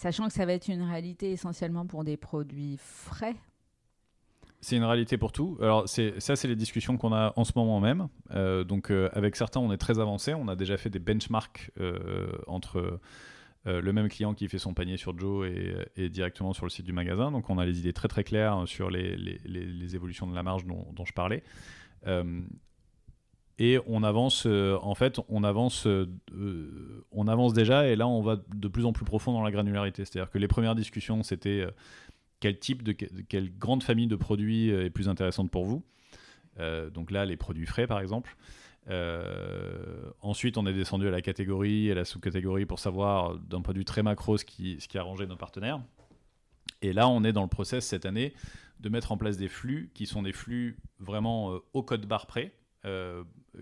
sachant que ça va être une réalité essentiellement pour des produits frais c'est une réalité pour tout. Alors, ça, c'est les discussions qu'on a en ce moment même. Euh, donc, euh, avec certains, on est très avancé. On a déjà fait des benchmarks euh, entre le même client qui fait son panier sur Joe et, directement sur le site du magasin. Donc, on a les idées très très claires sur les, évolutions de la marge dont je parlais. Et on avance, en fait, on avance, on avance déjà. Et là, on va de plus en plus profond dans la granularité. C'est-à-dire que les premières discussions, c'était quel type de, quelle grande famille de produits euh, est plus intéressante pour vous? Euh, donc là, les produits frais, par exemple. ensuite, on est descendu à la catégorie et à la sous-catégorie pour savoir, d'un point de vue très macro, ce qui, ce qui arrangeait nos partenaires. Et là, on est dans le process cette année de mettre en place des flux qui sont des flux vraiment au code barre près,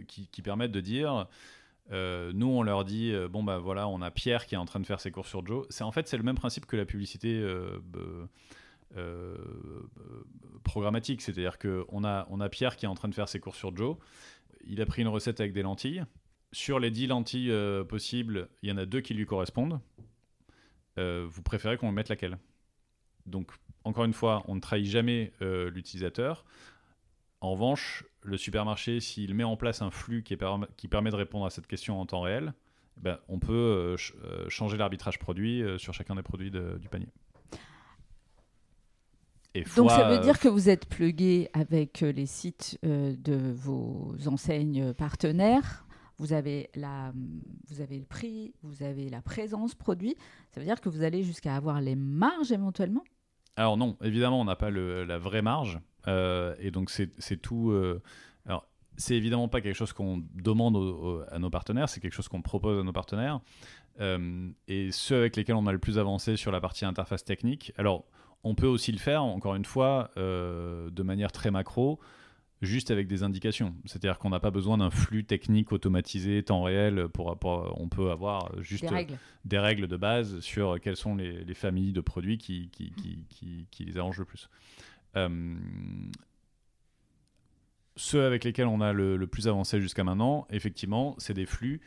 qui, qui, permettent de dire euh, nous, on leur dit euh, bon bah voilà, on a Pierre qui est en train de faire ses cours sur Joe. C'est en fait c'est le même principe que la publicité euh, programmatique, c'est-à-dire que on a on a Pierre qui est en train de faire ses cours sur Joe. Il a pris une recette avec des lentilles. Sur les 10 lentilles possibles, il y en a deux qui lui correspondent. vous préférez qu'on mette laquelle? Donc encore une fois, on ne trahit jamais l'utilisateur. En revanche, le supermarché, s'il met en place un flux qui, permet de répondre à cette question en temps réel, eh ben, on peut euh, euh, changer l'arbitrage produit euh, sur chacun des produits du panier. Donc ça veut dire que vous êtes plugué avec les sites de vos enseignes partenaires. Vous avez, la, vous avez le prix, vous avez la présence produit. Ça veut dire que vous allez jusqu'à avoir les marges éventuellement? Alors non, évidemment, on n'a pas la vraie marge. Euh, et donc, c'est tout. Euh, alors, c'est évidemment pas quelque chose qu'on demande à nos partenaires, c'est quelque chose qu'on propose à nos partenaires. Euh, et ceux avec lesquels on a le plus avancé sur la partie interface technique. Alors, on peut aussi le faire, encore une fois, de manière très macro, juste avec des indications. C'est-à-dire qu'on n'a pas besoin d'un flux technique automatisé, temps réel, pour, on peut avoir juste des règles, de base sur quelles sont les, familles de produits qui, qui, qui, qui les arrangent le plus. Euh, ceux avec lesquels on a le, plus avancé jusqu'à maintenant, effectivement, c'est des flux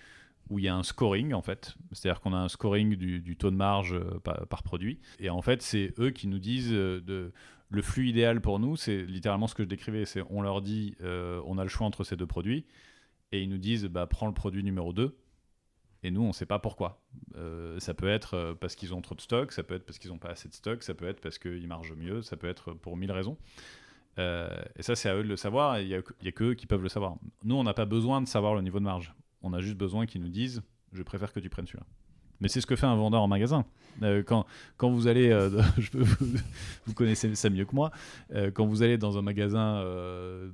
où il y a un scoring en fait, c'est-à-dire qu'on a un scoring du, taux de marge euh, par, produit, et en fait c'est eux qui nous disent euh, le flux idéal pour nous, c'est littéralement ce que je décrivais, c'est on leur dit on a le choix entre ces deux produits, et ils nous disent bah, prends le produit numéro 2, et nous, on ne sait pas pourquoi. Euh, ça peut être euh, parce qu'ils ont trop de stock, ça peut être parce qu'ils n'ont pas assez de stock, ça peut être parce qu'ils marchent mieux, ça peut être pour mille raisons. Euh, et ça, c'est à eux de le savoir, il n'y a, a qu'eux qui peuvent le savoir. Nous, on n'a pas besoin de savoir le niveau de marge. On a juste besoin qu'ils nous disent, je préfère que tu prennes celui-là. Mais c'est ce que fait un vendeur en magasin. Euh, quand, quand vous allez, euh, <laughs> je vous, connaissez ça mieux que moi, euh, quand vous allez dans un magasin,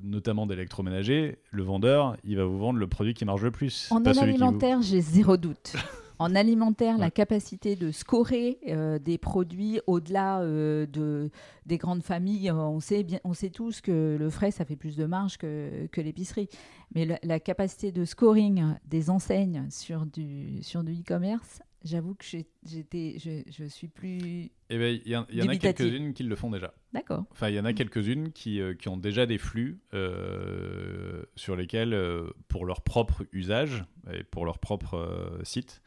notamment d'électroménager, le vendeur, il va vous vendre le produit qui marche le plus. En alimentaire, j'ai zéro doute. <laughs> En alimentaire, la capacité de scorer des produits au-delà de, des grandes familles, on sait, bien, on sait tous que le frais, ça fait plus de marge que, que l'épicerie. Mais la, la, capacité de scoring des enseignes sur du, sur du e-commerce, J'avoue que j'étais, je, je, suis plus. Eh ben, il y, en a quelques-unes qui le font déjà. D'accord. Enfin, il y en a quelques-unes qui, euh, qui, ont déjà des flux euh, sur lesquels, euh, pour leur propre usage et pour leur propre site,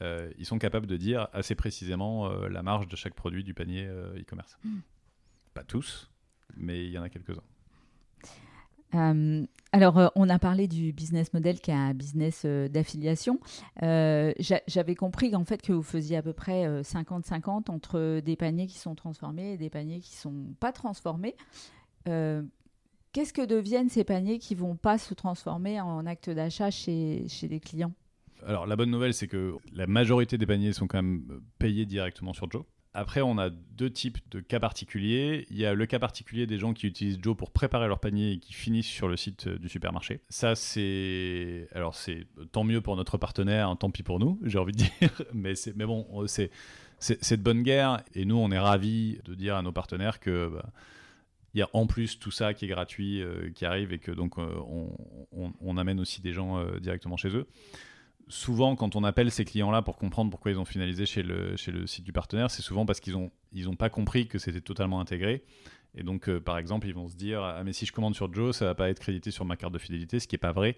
ils sont capables de dire assez précisément la marge de chaque produit du panier e-commerce. Hmm. Pas tous, mais il y en a quelques-uns. Euh, alors, euh, on a parlé du business model qui est un business euh, d'affiliation. J'avais compris en fait que vous faisiez à peu près 50-50 entre des paniers qui sont transformés et des paniers qui ne sont pas transformés. Qu'est-ce que deviennent ces paniers qui ne vont pas se transformer en acte d'achat chez, chez les clients? Alors la bonne nouvelle, c'est que la majorité des paniers sont quand même payés directement sur Joe. Après, on a deux types de cas particuliers. Il y a le cas particulier des gens qui utilisent Joe pour préparer leur panier et qui finissent sur le site du supermarché. Ça, c'est. Alors, c'est tant mieux pour notre partenaire, tant pis pour nous, <laughs> j'ai envie de dire. Mais, mais bon, c'est. De bonne guerre et nous on est ravis de dire à nos partenaires que bah, il y a en plus tout ça qui est gratuit euh, qui arrive et que donc euh, on, amène aussi des gens euh, directement chez eux souvent, quand on appelle ces clients-là pour comprendre pourquoi ils ont finalisé chez le, chez le site du partenaire, c'est souvent parce qu'ils n'ont ils pas compris que c'était totalement intégré. Et donc, euh, par exemple, ils vont se dire Ah, mais si je commande sur Joe, ça va pas être crédité sur ma carte de fidélité, ce qui n'est pas vrai.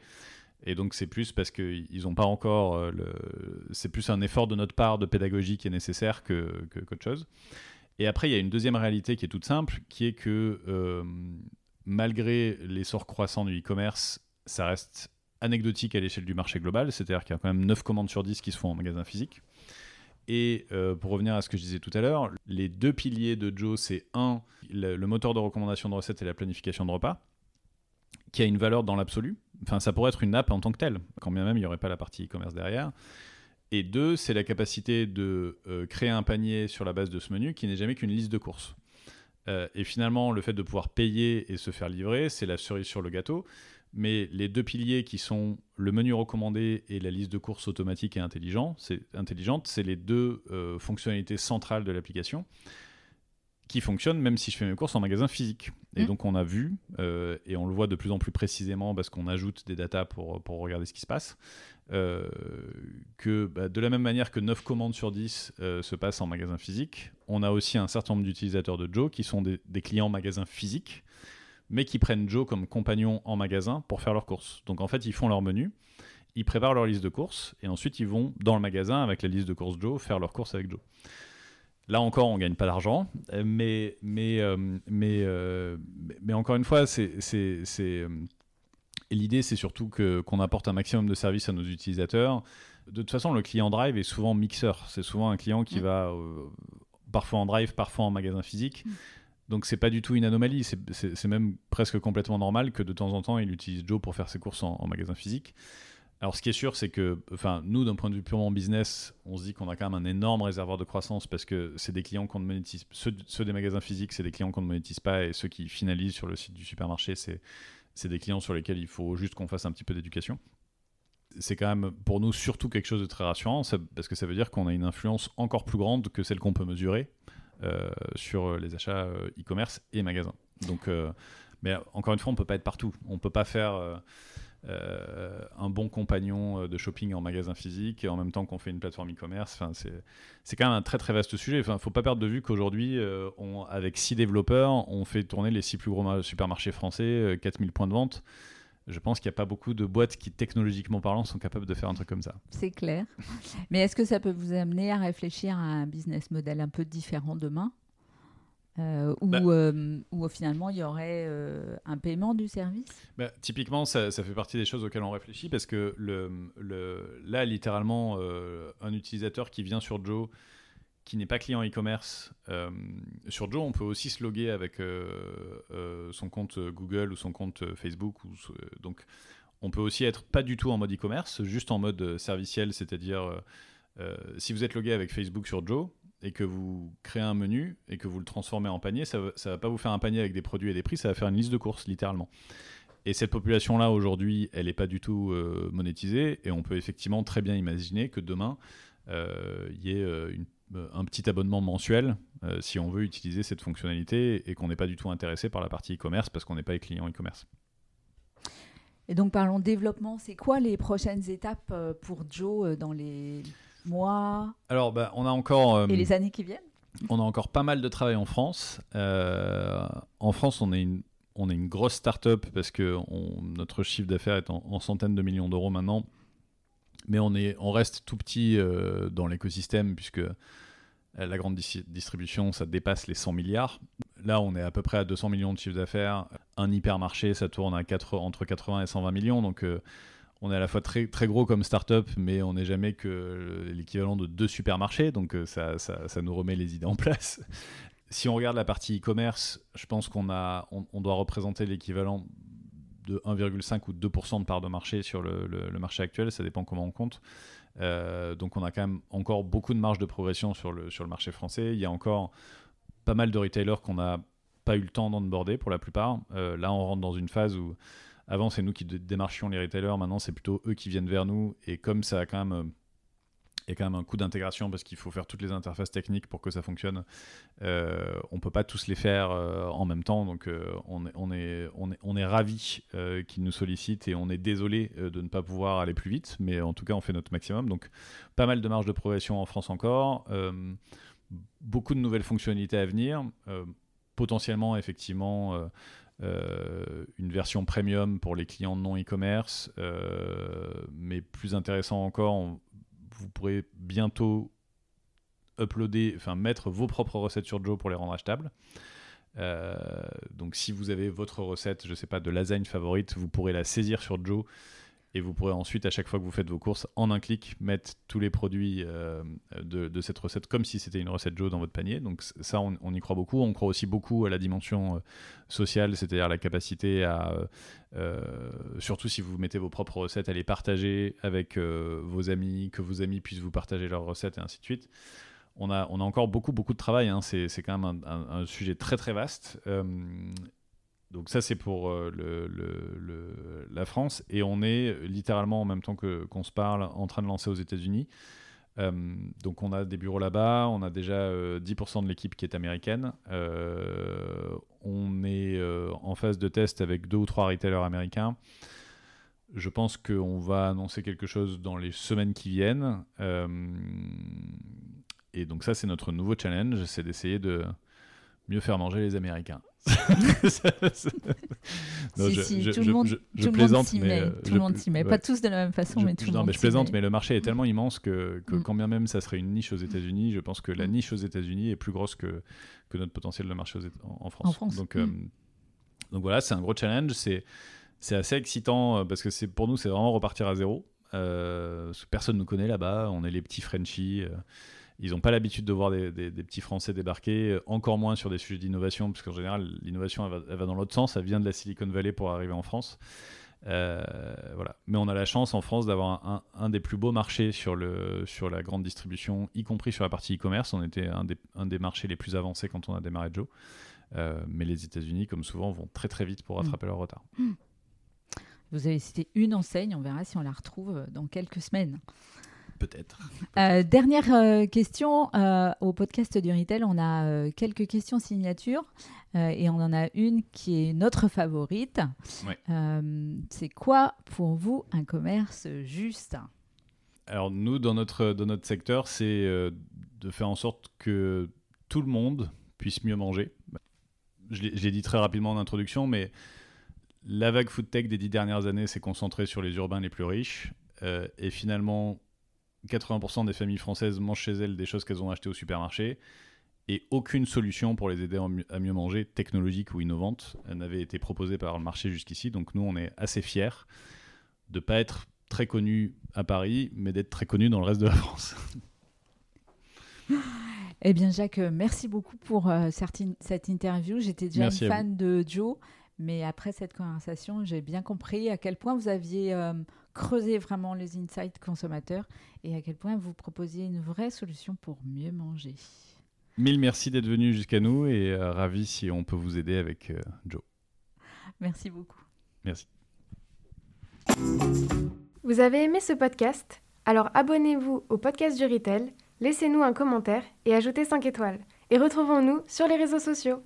Et donc, c'est plus parce qu'ils n'ont pas encore. Euh, le... C'est plus un effort de notre part de pédagogie qui est nécessaire que, qu'autre chose. Et après, il y a une deuxième réalité qui est toute simple, qui est que euh, malgré l'essor croissant du e-commerce, ça reste anecdotique à l'échelle du marché global, c'est-à-dire qu'il y a quand même 9 commandes sur 10 qui se font en magasin physique. Et euh, pour revenir à ce que je disais tout à l'heure, les deux piliers de Joe, c'est un, le, moteur de recommandation de recettes et la planification de repas, qui a une valeur dans l'absolu. Enfin, ça pourrait être une app en tant que telle, quand bien même il n'y aurait pas la partie e-commerce derrière. Et deux, c'est la capacité de euh, créer un panier sur la base de ce menu qui n'est jamais qu'une liste de courses. et finalement, le fait de pouvoir payer et se faire livrer, c'est la cerise sur le gâteau. Mais les deux piliers qui sont le menu recommandé et la liste de courses automatique et intelligente, c'est les deux fonctionnalités centrales de l'application qui fonctionne même si je fais mes courses en magasin physique. Et mmh. donc on a vu, euh, et on le voit de plus en plus précisément parce qu'on ajoute des datas pour, pour regarder ce qui se passe, euh, que bah, de la même manière que 9 commandes sur 10 euh, se passent en magasin physique, on a aussi un certain nombre d'utilisateurs de Joe qui sont des, des clients magasin physique, mais qui prennent Joe comme compagnon en magasin pour faire leurs courses. Donc en fait, ils font leur menu, ils préparent leur liste de courses, et ensuite ils vont dans le magasin avec la liste de courses Joe faire leurs courses avec Joe. Là encore, on gagne pas d'argent, mais, mais, euh, mais, euh, mais encore une fois, c'est, euh, l'idée, c'est surtout que, qu'on apporte un maximum de services à nos utilisateurs. De toute façon, le client drive est souvent mixeur. C'est souvent un client qui mm. va parfois en drive, parfois en magasin physique. Mm. Donc c'est pas du tout une anomalie, c'est, même presque complètement normal que de temps en temps il utilise Joe pour faire ses courses en magasin physique. Alors, ce qui est sûr, c'est que, enfin, nous, d'un point de vue purement business, on se dit qu'on a quand même un énorme réservoir de croissance parce que c'est des clients qu'on ne monétise, ceux, ceux des magasins physiques, c'est des clients qu'on ne monétise pas et ceux qui finalisent sur le site du supermarché, c'est, des clients sur lesquels il faut juste qu'on fasse un petit peu d'éducation. C'est quand même pour nous surtout quelque chose de très rassurant parce que ça veut dire qu'on a une influence encore plus grande que celle qu'on peut mesurer sur les achats euh, e-commerce et magasins. Donc, euh, mais encore une fois, on ne peut pas être partout. On ne peut pas faire euh, un bon compagnon euh, de shopping en magasin physique en même temps qu'on fait une plateforme e-commerce. Enfin, c'est quand même un très très vaste sujet. Il ne faut pas perdre de vue qu'aujourd'hui, euh, avec six développeurs, on fait tourner les six plus gros supermarchés français, 4000 points de vente. Je pense qu'il n'y a pas beaucoup de boîtes qui, technologiquement parlant, sont capables de faire un truc comme ça. C'est clair. Mais est-ce que ça peut vous amener à réfléchir à un business model un peu différent demain euh, bah. euh, où, finalement il y aurait euh, un paiement du service? Bah, Typiquement, ça, fait partie des choses auxquelles on réfléchit parce que le, le, là, littéralement, un utilisateur qui vient sur Joe, qui n'est pas client e-commerce, sur Joe, on peut aussi se loguer avec son compte Google ou son compte Facebook. Donc, on peut aussi être pas du tout en mode e-commerce, juste en mode serviciel, c'est-à-dire si vous êtes logué avec Facebook sur Joe, et que vous créez un menu et que vous le transformez en panier, ça ne va pas vous faire un panier avec des produits et des prix, ça va faire une liste de courses, littéralement. Et cette population-là, aujourd'hui, elle n'est pas du tout euh, monétisée, et on peut effectivement très bien imaginer que demain, euh, il y ait euh, un petit abonnement mensuel si on veut utiliser cette fonctionnalité et qu'on n'est pas du tout intéressé par la partie e-commerce parce qu'on n'est pas les clients e-commerce. Et donc parlons développement, c'est quoi les prochaines étapes pour Joe dans les mois Alors, bah, on a encore. Et les années qui viennent? On a encore pas mal de travail en France. Euh, en France, on est une, on est une grosse start-up parce que notre chiffre d'affaires est en, centaines de millions d'euros maintenant. Mais on, est, on reste tout petit euh, dans l'écosystème puisque la grande distribution, ça dépasse les 100 milliards. Là, on est à peu près à 200 millions de chiffre d'affaires. Un hypermarché, ça tourne à 4, entre 80 et 120 millions. Donc, euh, on est à la fois très, très gros comme start-up, mais on n'est jamais que l'équivalent de deux supermarchés, donc euh, ça, ça, nous remet les idées en place. <laughs> si on regarde la partie e-commerce, je pense qu'on a, on, doit représenter l'équivalent de 1,5 ou 2% de part de marché sur le, marché actuel, ça dépend comment on compte. Euh, donc on a quand même encore beaucoup de marge de progression sur le, marché français. Il y a encore pas mal de retailers qu'on n'a pas eu le temps d'onboarder pour la plupart. Euh, là, on rentre dans une phase où avant, c'est nous qui démarchions les retailers. Maintenant, c'est plutôt eux qui viennent vers nous. Et comme ça a quand même, euh, quand même un coût d'intégration parce qu'il faut faire toutes les interfaces techniques pour que ça fonctionne, euh, on peut pas tous les faire euh, en même temps. Donc, on, est, on, est, on, est, on est ravis qu'ils nous sollicitent et on est désolé de ne pas pouvoir aller plus vite. Mais en tout cas, on fait notre maximum. Donc, pas mal de marge de progression en France encore. beaucoup de nouvelles fonctionnalités à venir. potentiellement, effectivement euh, une version premium pour les clients non e-commerce, euh, mais plus intéressant encore, vous pourrez bientôt uploader, enfin mettre vos propres recettes sur Joe pour les rendre achetables. Euh, donc si vous avez votre recette, je sais pas, de lasagne favorite, vous pourrez la saisir sur Joe et vous pourrez ensuite, à chaque fois que vous faites vos courses, en un clic, mettre tous les produits euh, de, cette recette comme si c'était une recette Joe dans votre panier. Donc ça, on, y croit beaucoup. On croit aussi beaucoup à la dimension euh, sociale, c'est-à-dire la capacité à, euh, surtout si vous mettez vos propres recettes, à les partager avec vos amis, que vos amis puissent vous partager leurs recettes et ainsi de suite. on a, encore beaucoup, beaucoup de travail. Hein. C'est, quand même un, sujet très, très vaste. Donc ça, c'est pour le, la France. Et on est littéralement, en même temps qu'on se parle, en train de lancer aux États-Unis. Euh, donc on a des bureaux là-bas, on a déjà 10% euh, de l'équipe qui est américaine. Euh, on est en phase de test avec deux ou trois retailers américains. Je pense qu'on va annoncer quelque chose dans les semaines qui viennent. et donc ça, c'est notre nouveau challenge, c'est d'essayer de mieux faire manger les Américains. Si, tout le monde, s'y met. Euh, tout le monde s'y met. Pas tous de la même façon, mais tout le monde. Mais je plaisante, mais le marché est tellement immense que, que mm. quand bien même ça serait une niche aux États-Unis, je pense que la mm. niche aux États-Unis est plus grosse que, que notre potentiel de marché en, France. En France. Donc, euh, mm. donc voilà, c'est un gros challenge. C'est c'est assez excitant euh, parce que c'est pour nous, c'est vraiment repartir à zéro. personne ne nous connaît là-bas. On est les petits Frenchies. Ils n'ont pas l'habitude de voir des, petits Français débarquer, euh, encore moins sur des sujets d'innovation, parce qu'en général, l'innovation, elle, va, dans l'autre sens, elle vient de la Silicon Valley pour arriver en France. Euh, voilà. Mais on a la chance en France d'avoir un, des plus beaux marchés sur, le, sur la grande distribution, y compris sur la partie e-commerce. On était un des, un des, marchés les plus avancés quand on a démarré Joe. Euh, mais les États-Unis, comme souvent, vont très très vite pour mm. rattraper leur retard. Vous avez cité une enseigne, on verra si on la retrouve dans quelques semaines. Peut-être. Euh, dernière euh, question. Euh, au podcast du Retail, on a quelques questions signatures et on en a une qui est notre favorite. c'est quoi pour vous un commerce juste? Alors nous, dans notre, dans notre secteur, c'est de faire en sorte que tout le monde puisse mieux manger. Je l'ai dit très rapidement en introduction, mais la vague food tech des dix dernières années s'est concentrée sur les urbains les plus riches. et finalement, 80% des familles françaises mangent chez elles des choses qu'elles ont achetées au supermarché et aucune solution pour les aider à mieux manger, technologique ou innovante, n'avait été proposée par le marché jusqu'ici. Donc nous, on est assez fiers de ne pas être très connus à Paris, mais d'être très connus dans le reste de la France. <laughs> Eh bien, Jacques, merci beaucoup pour euh, cette interview. J'étais déjà une fan de Joe, mais après cette conversation, j'ai bien compris à quel point vous aviez euh, creusé vraiment les insights consommateurs et à quel point vous proposiez une vraie solution pour mieux manger. Mille merci d'être venu jusqu'à nous et euh, ravi si on peut vous aider avec euh, Joe. Merci beaucoup. Merci. Vous avez aimé ce podcast? Alors abonnez-vous au podcast du Retail, laissez-nous un commentaire et ajoutez 5 étoiles. Et retrouvons-nous sur les réseaux sociaux.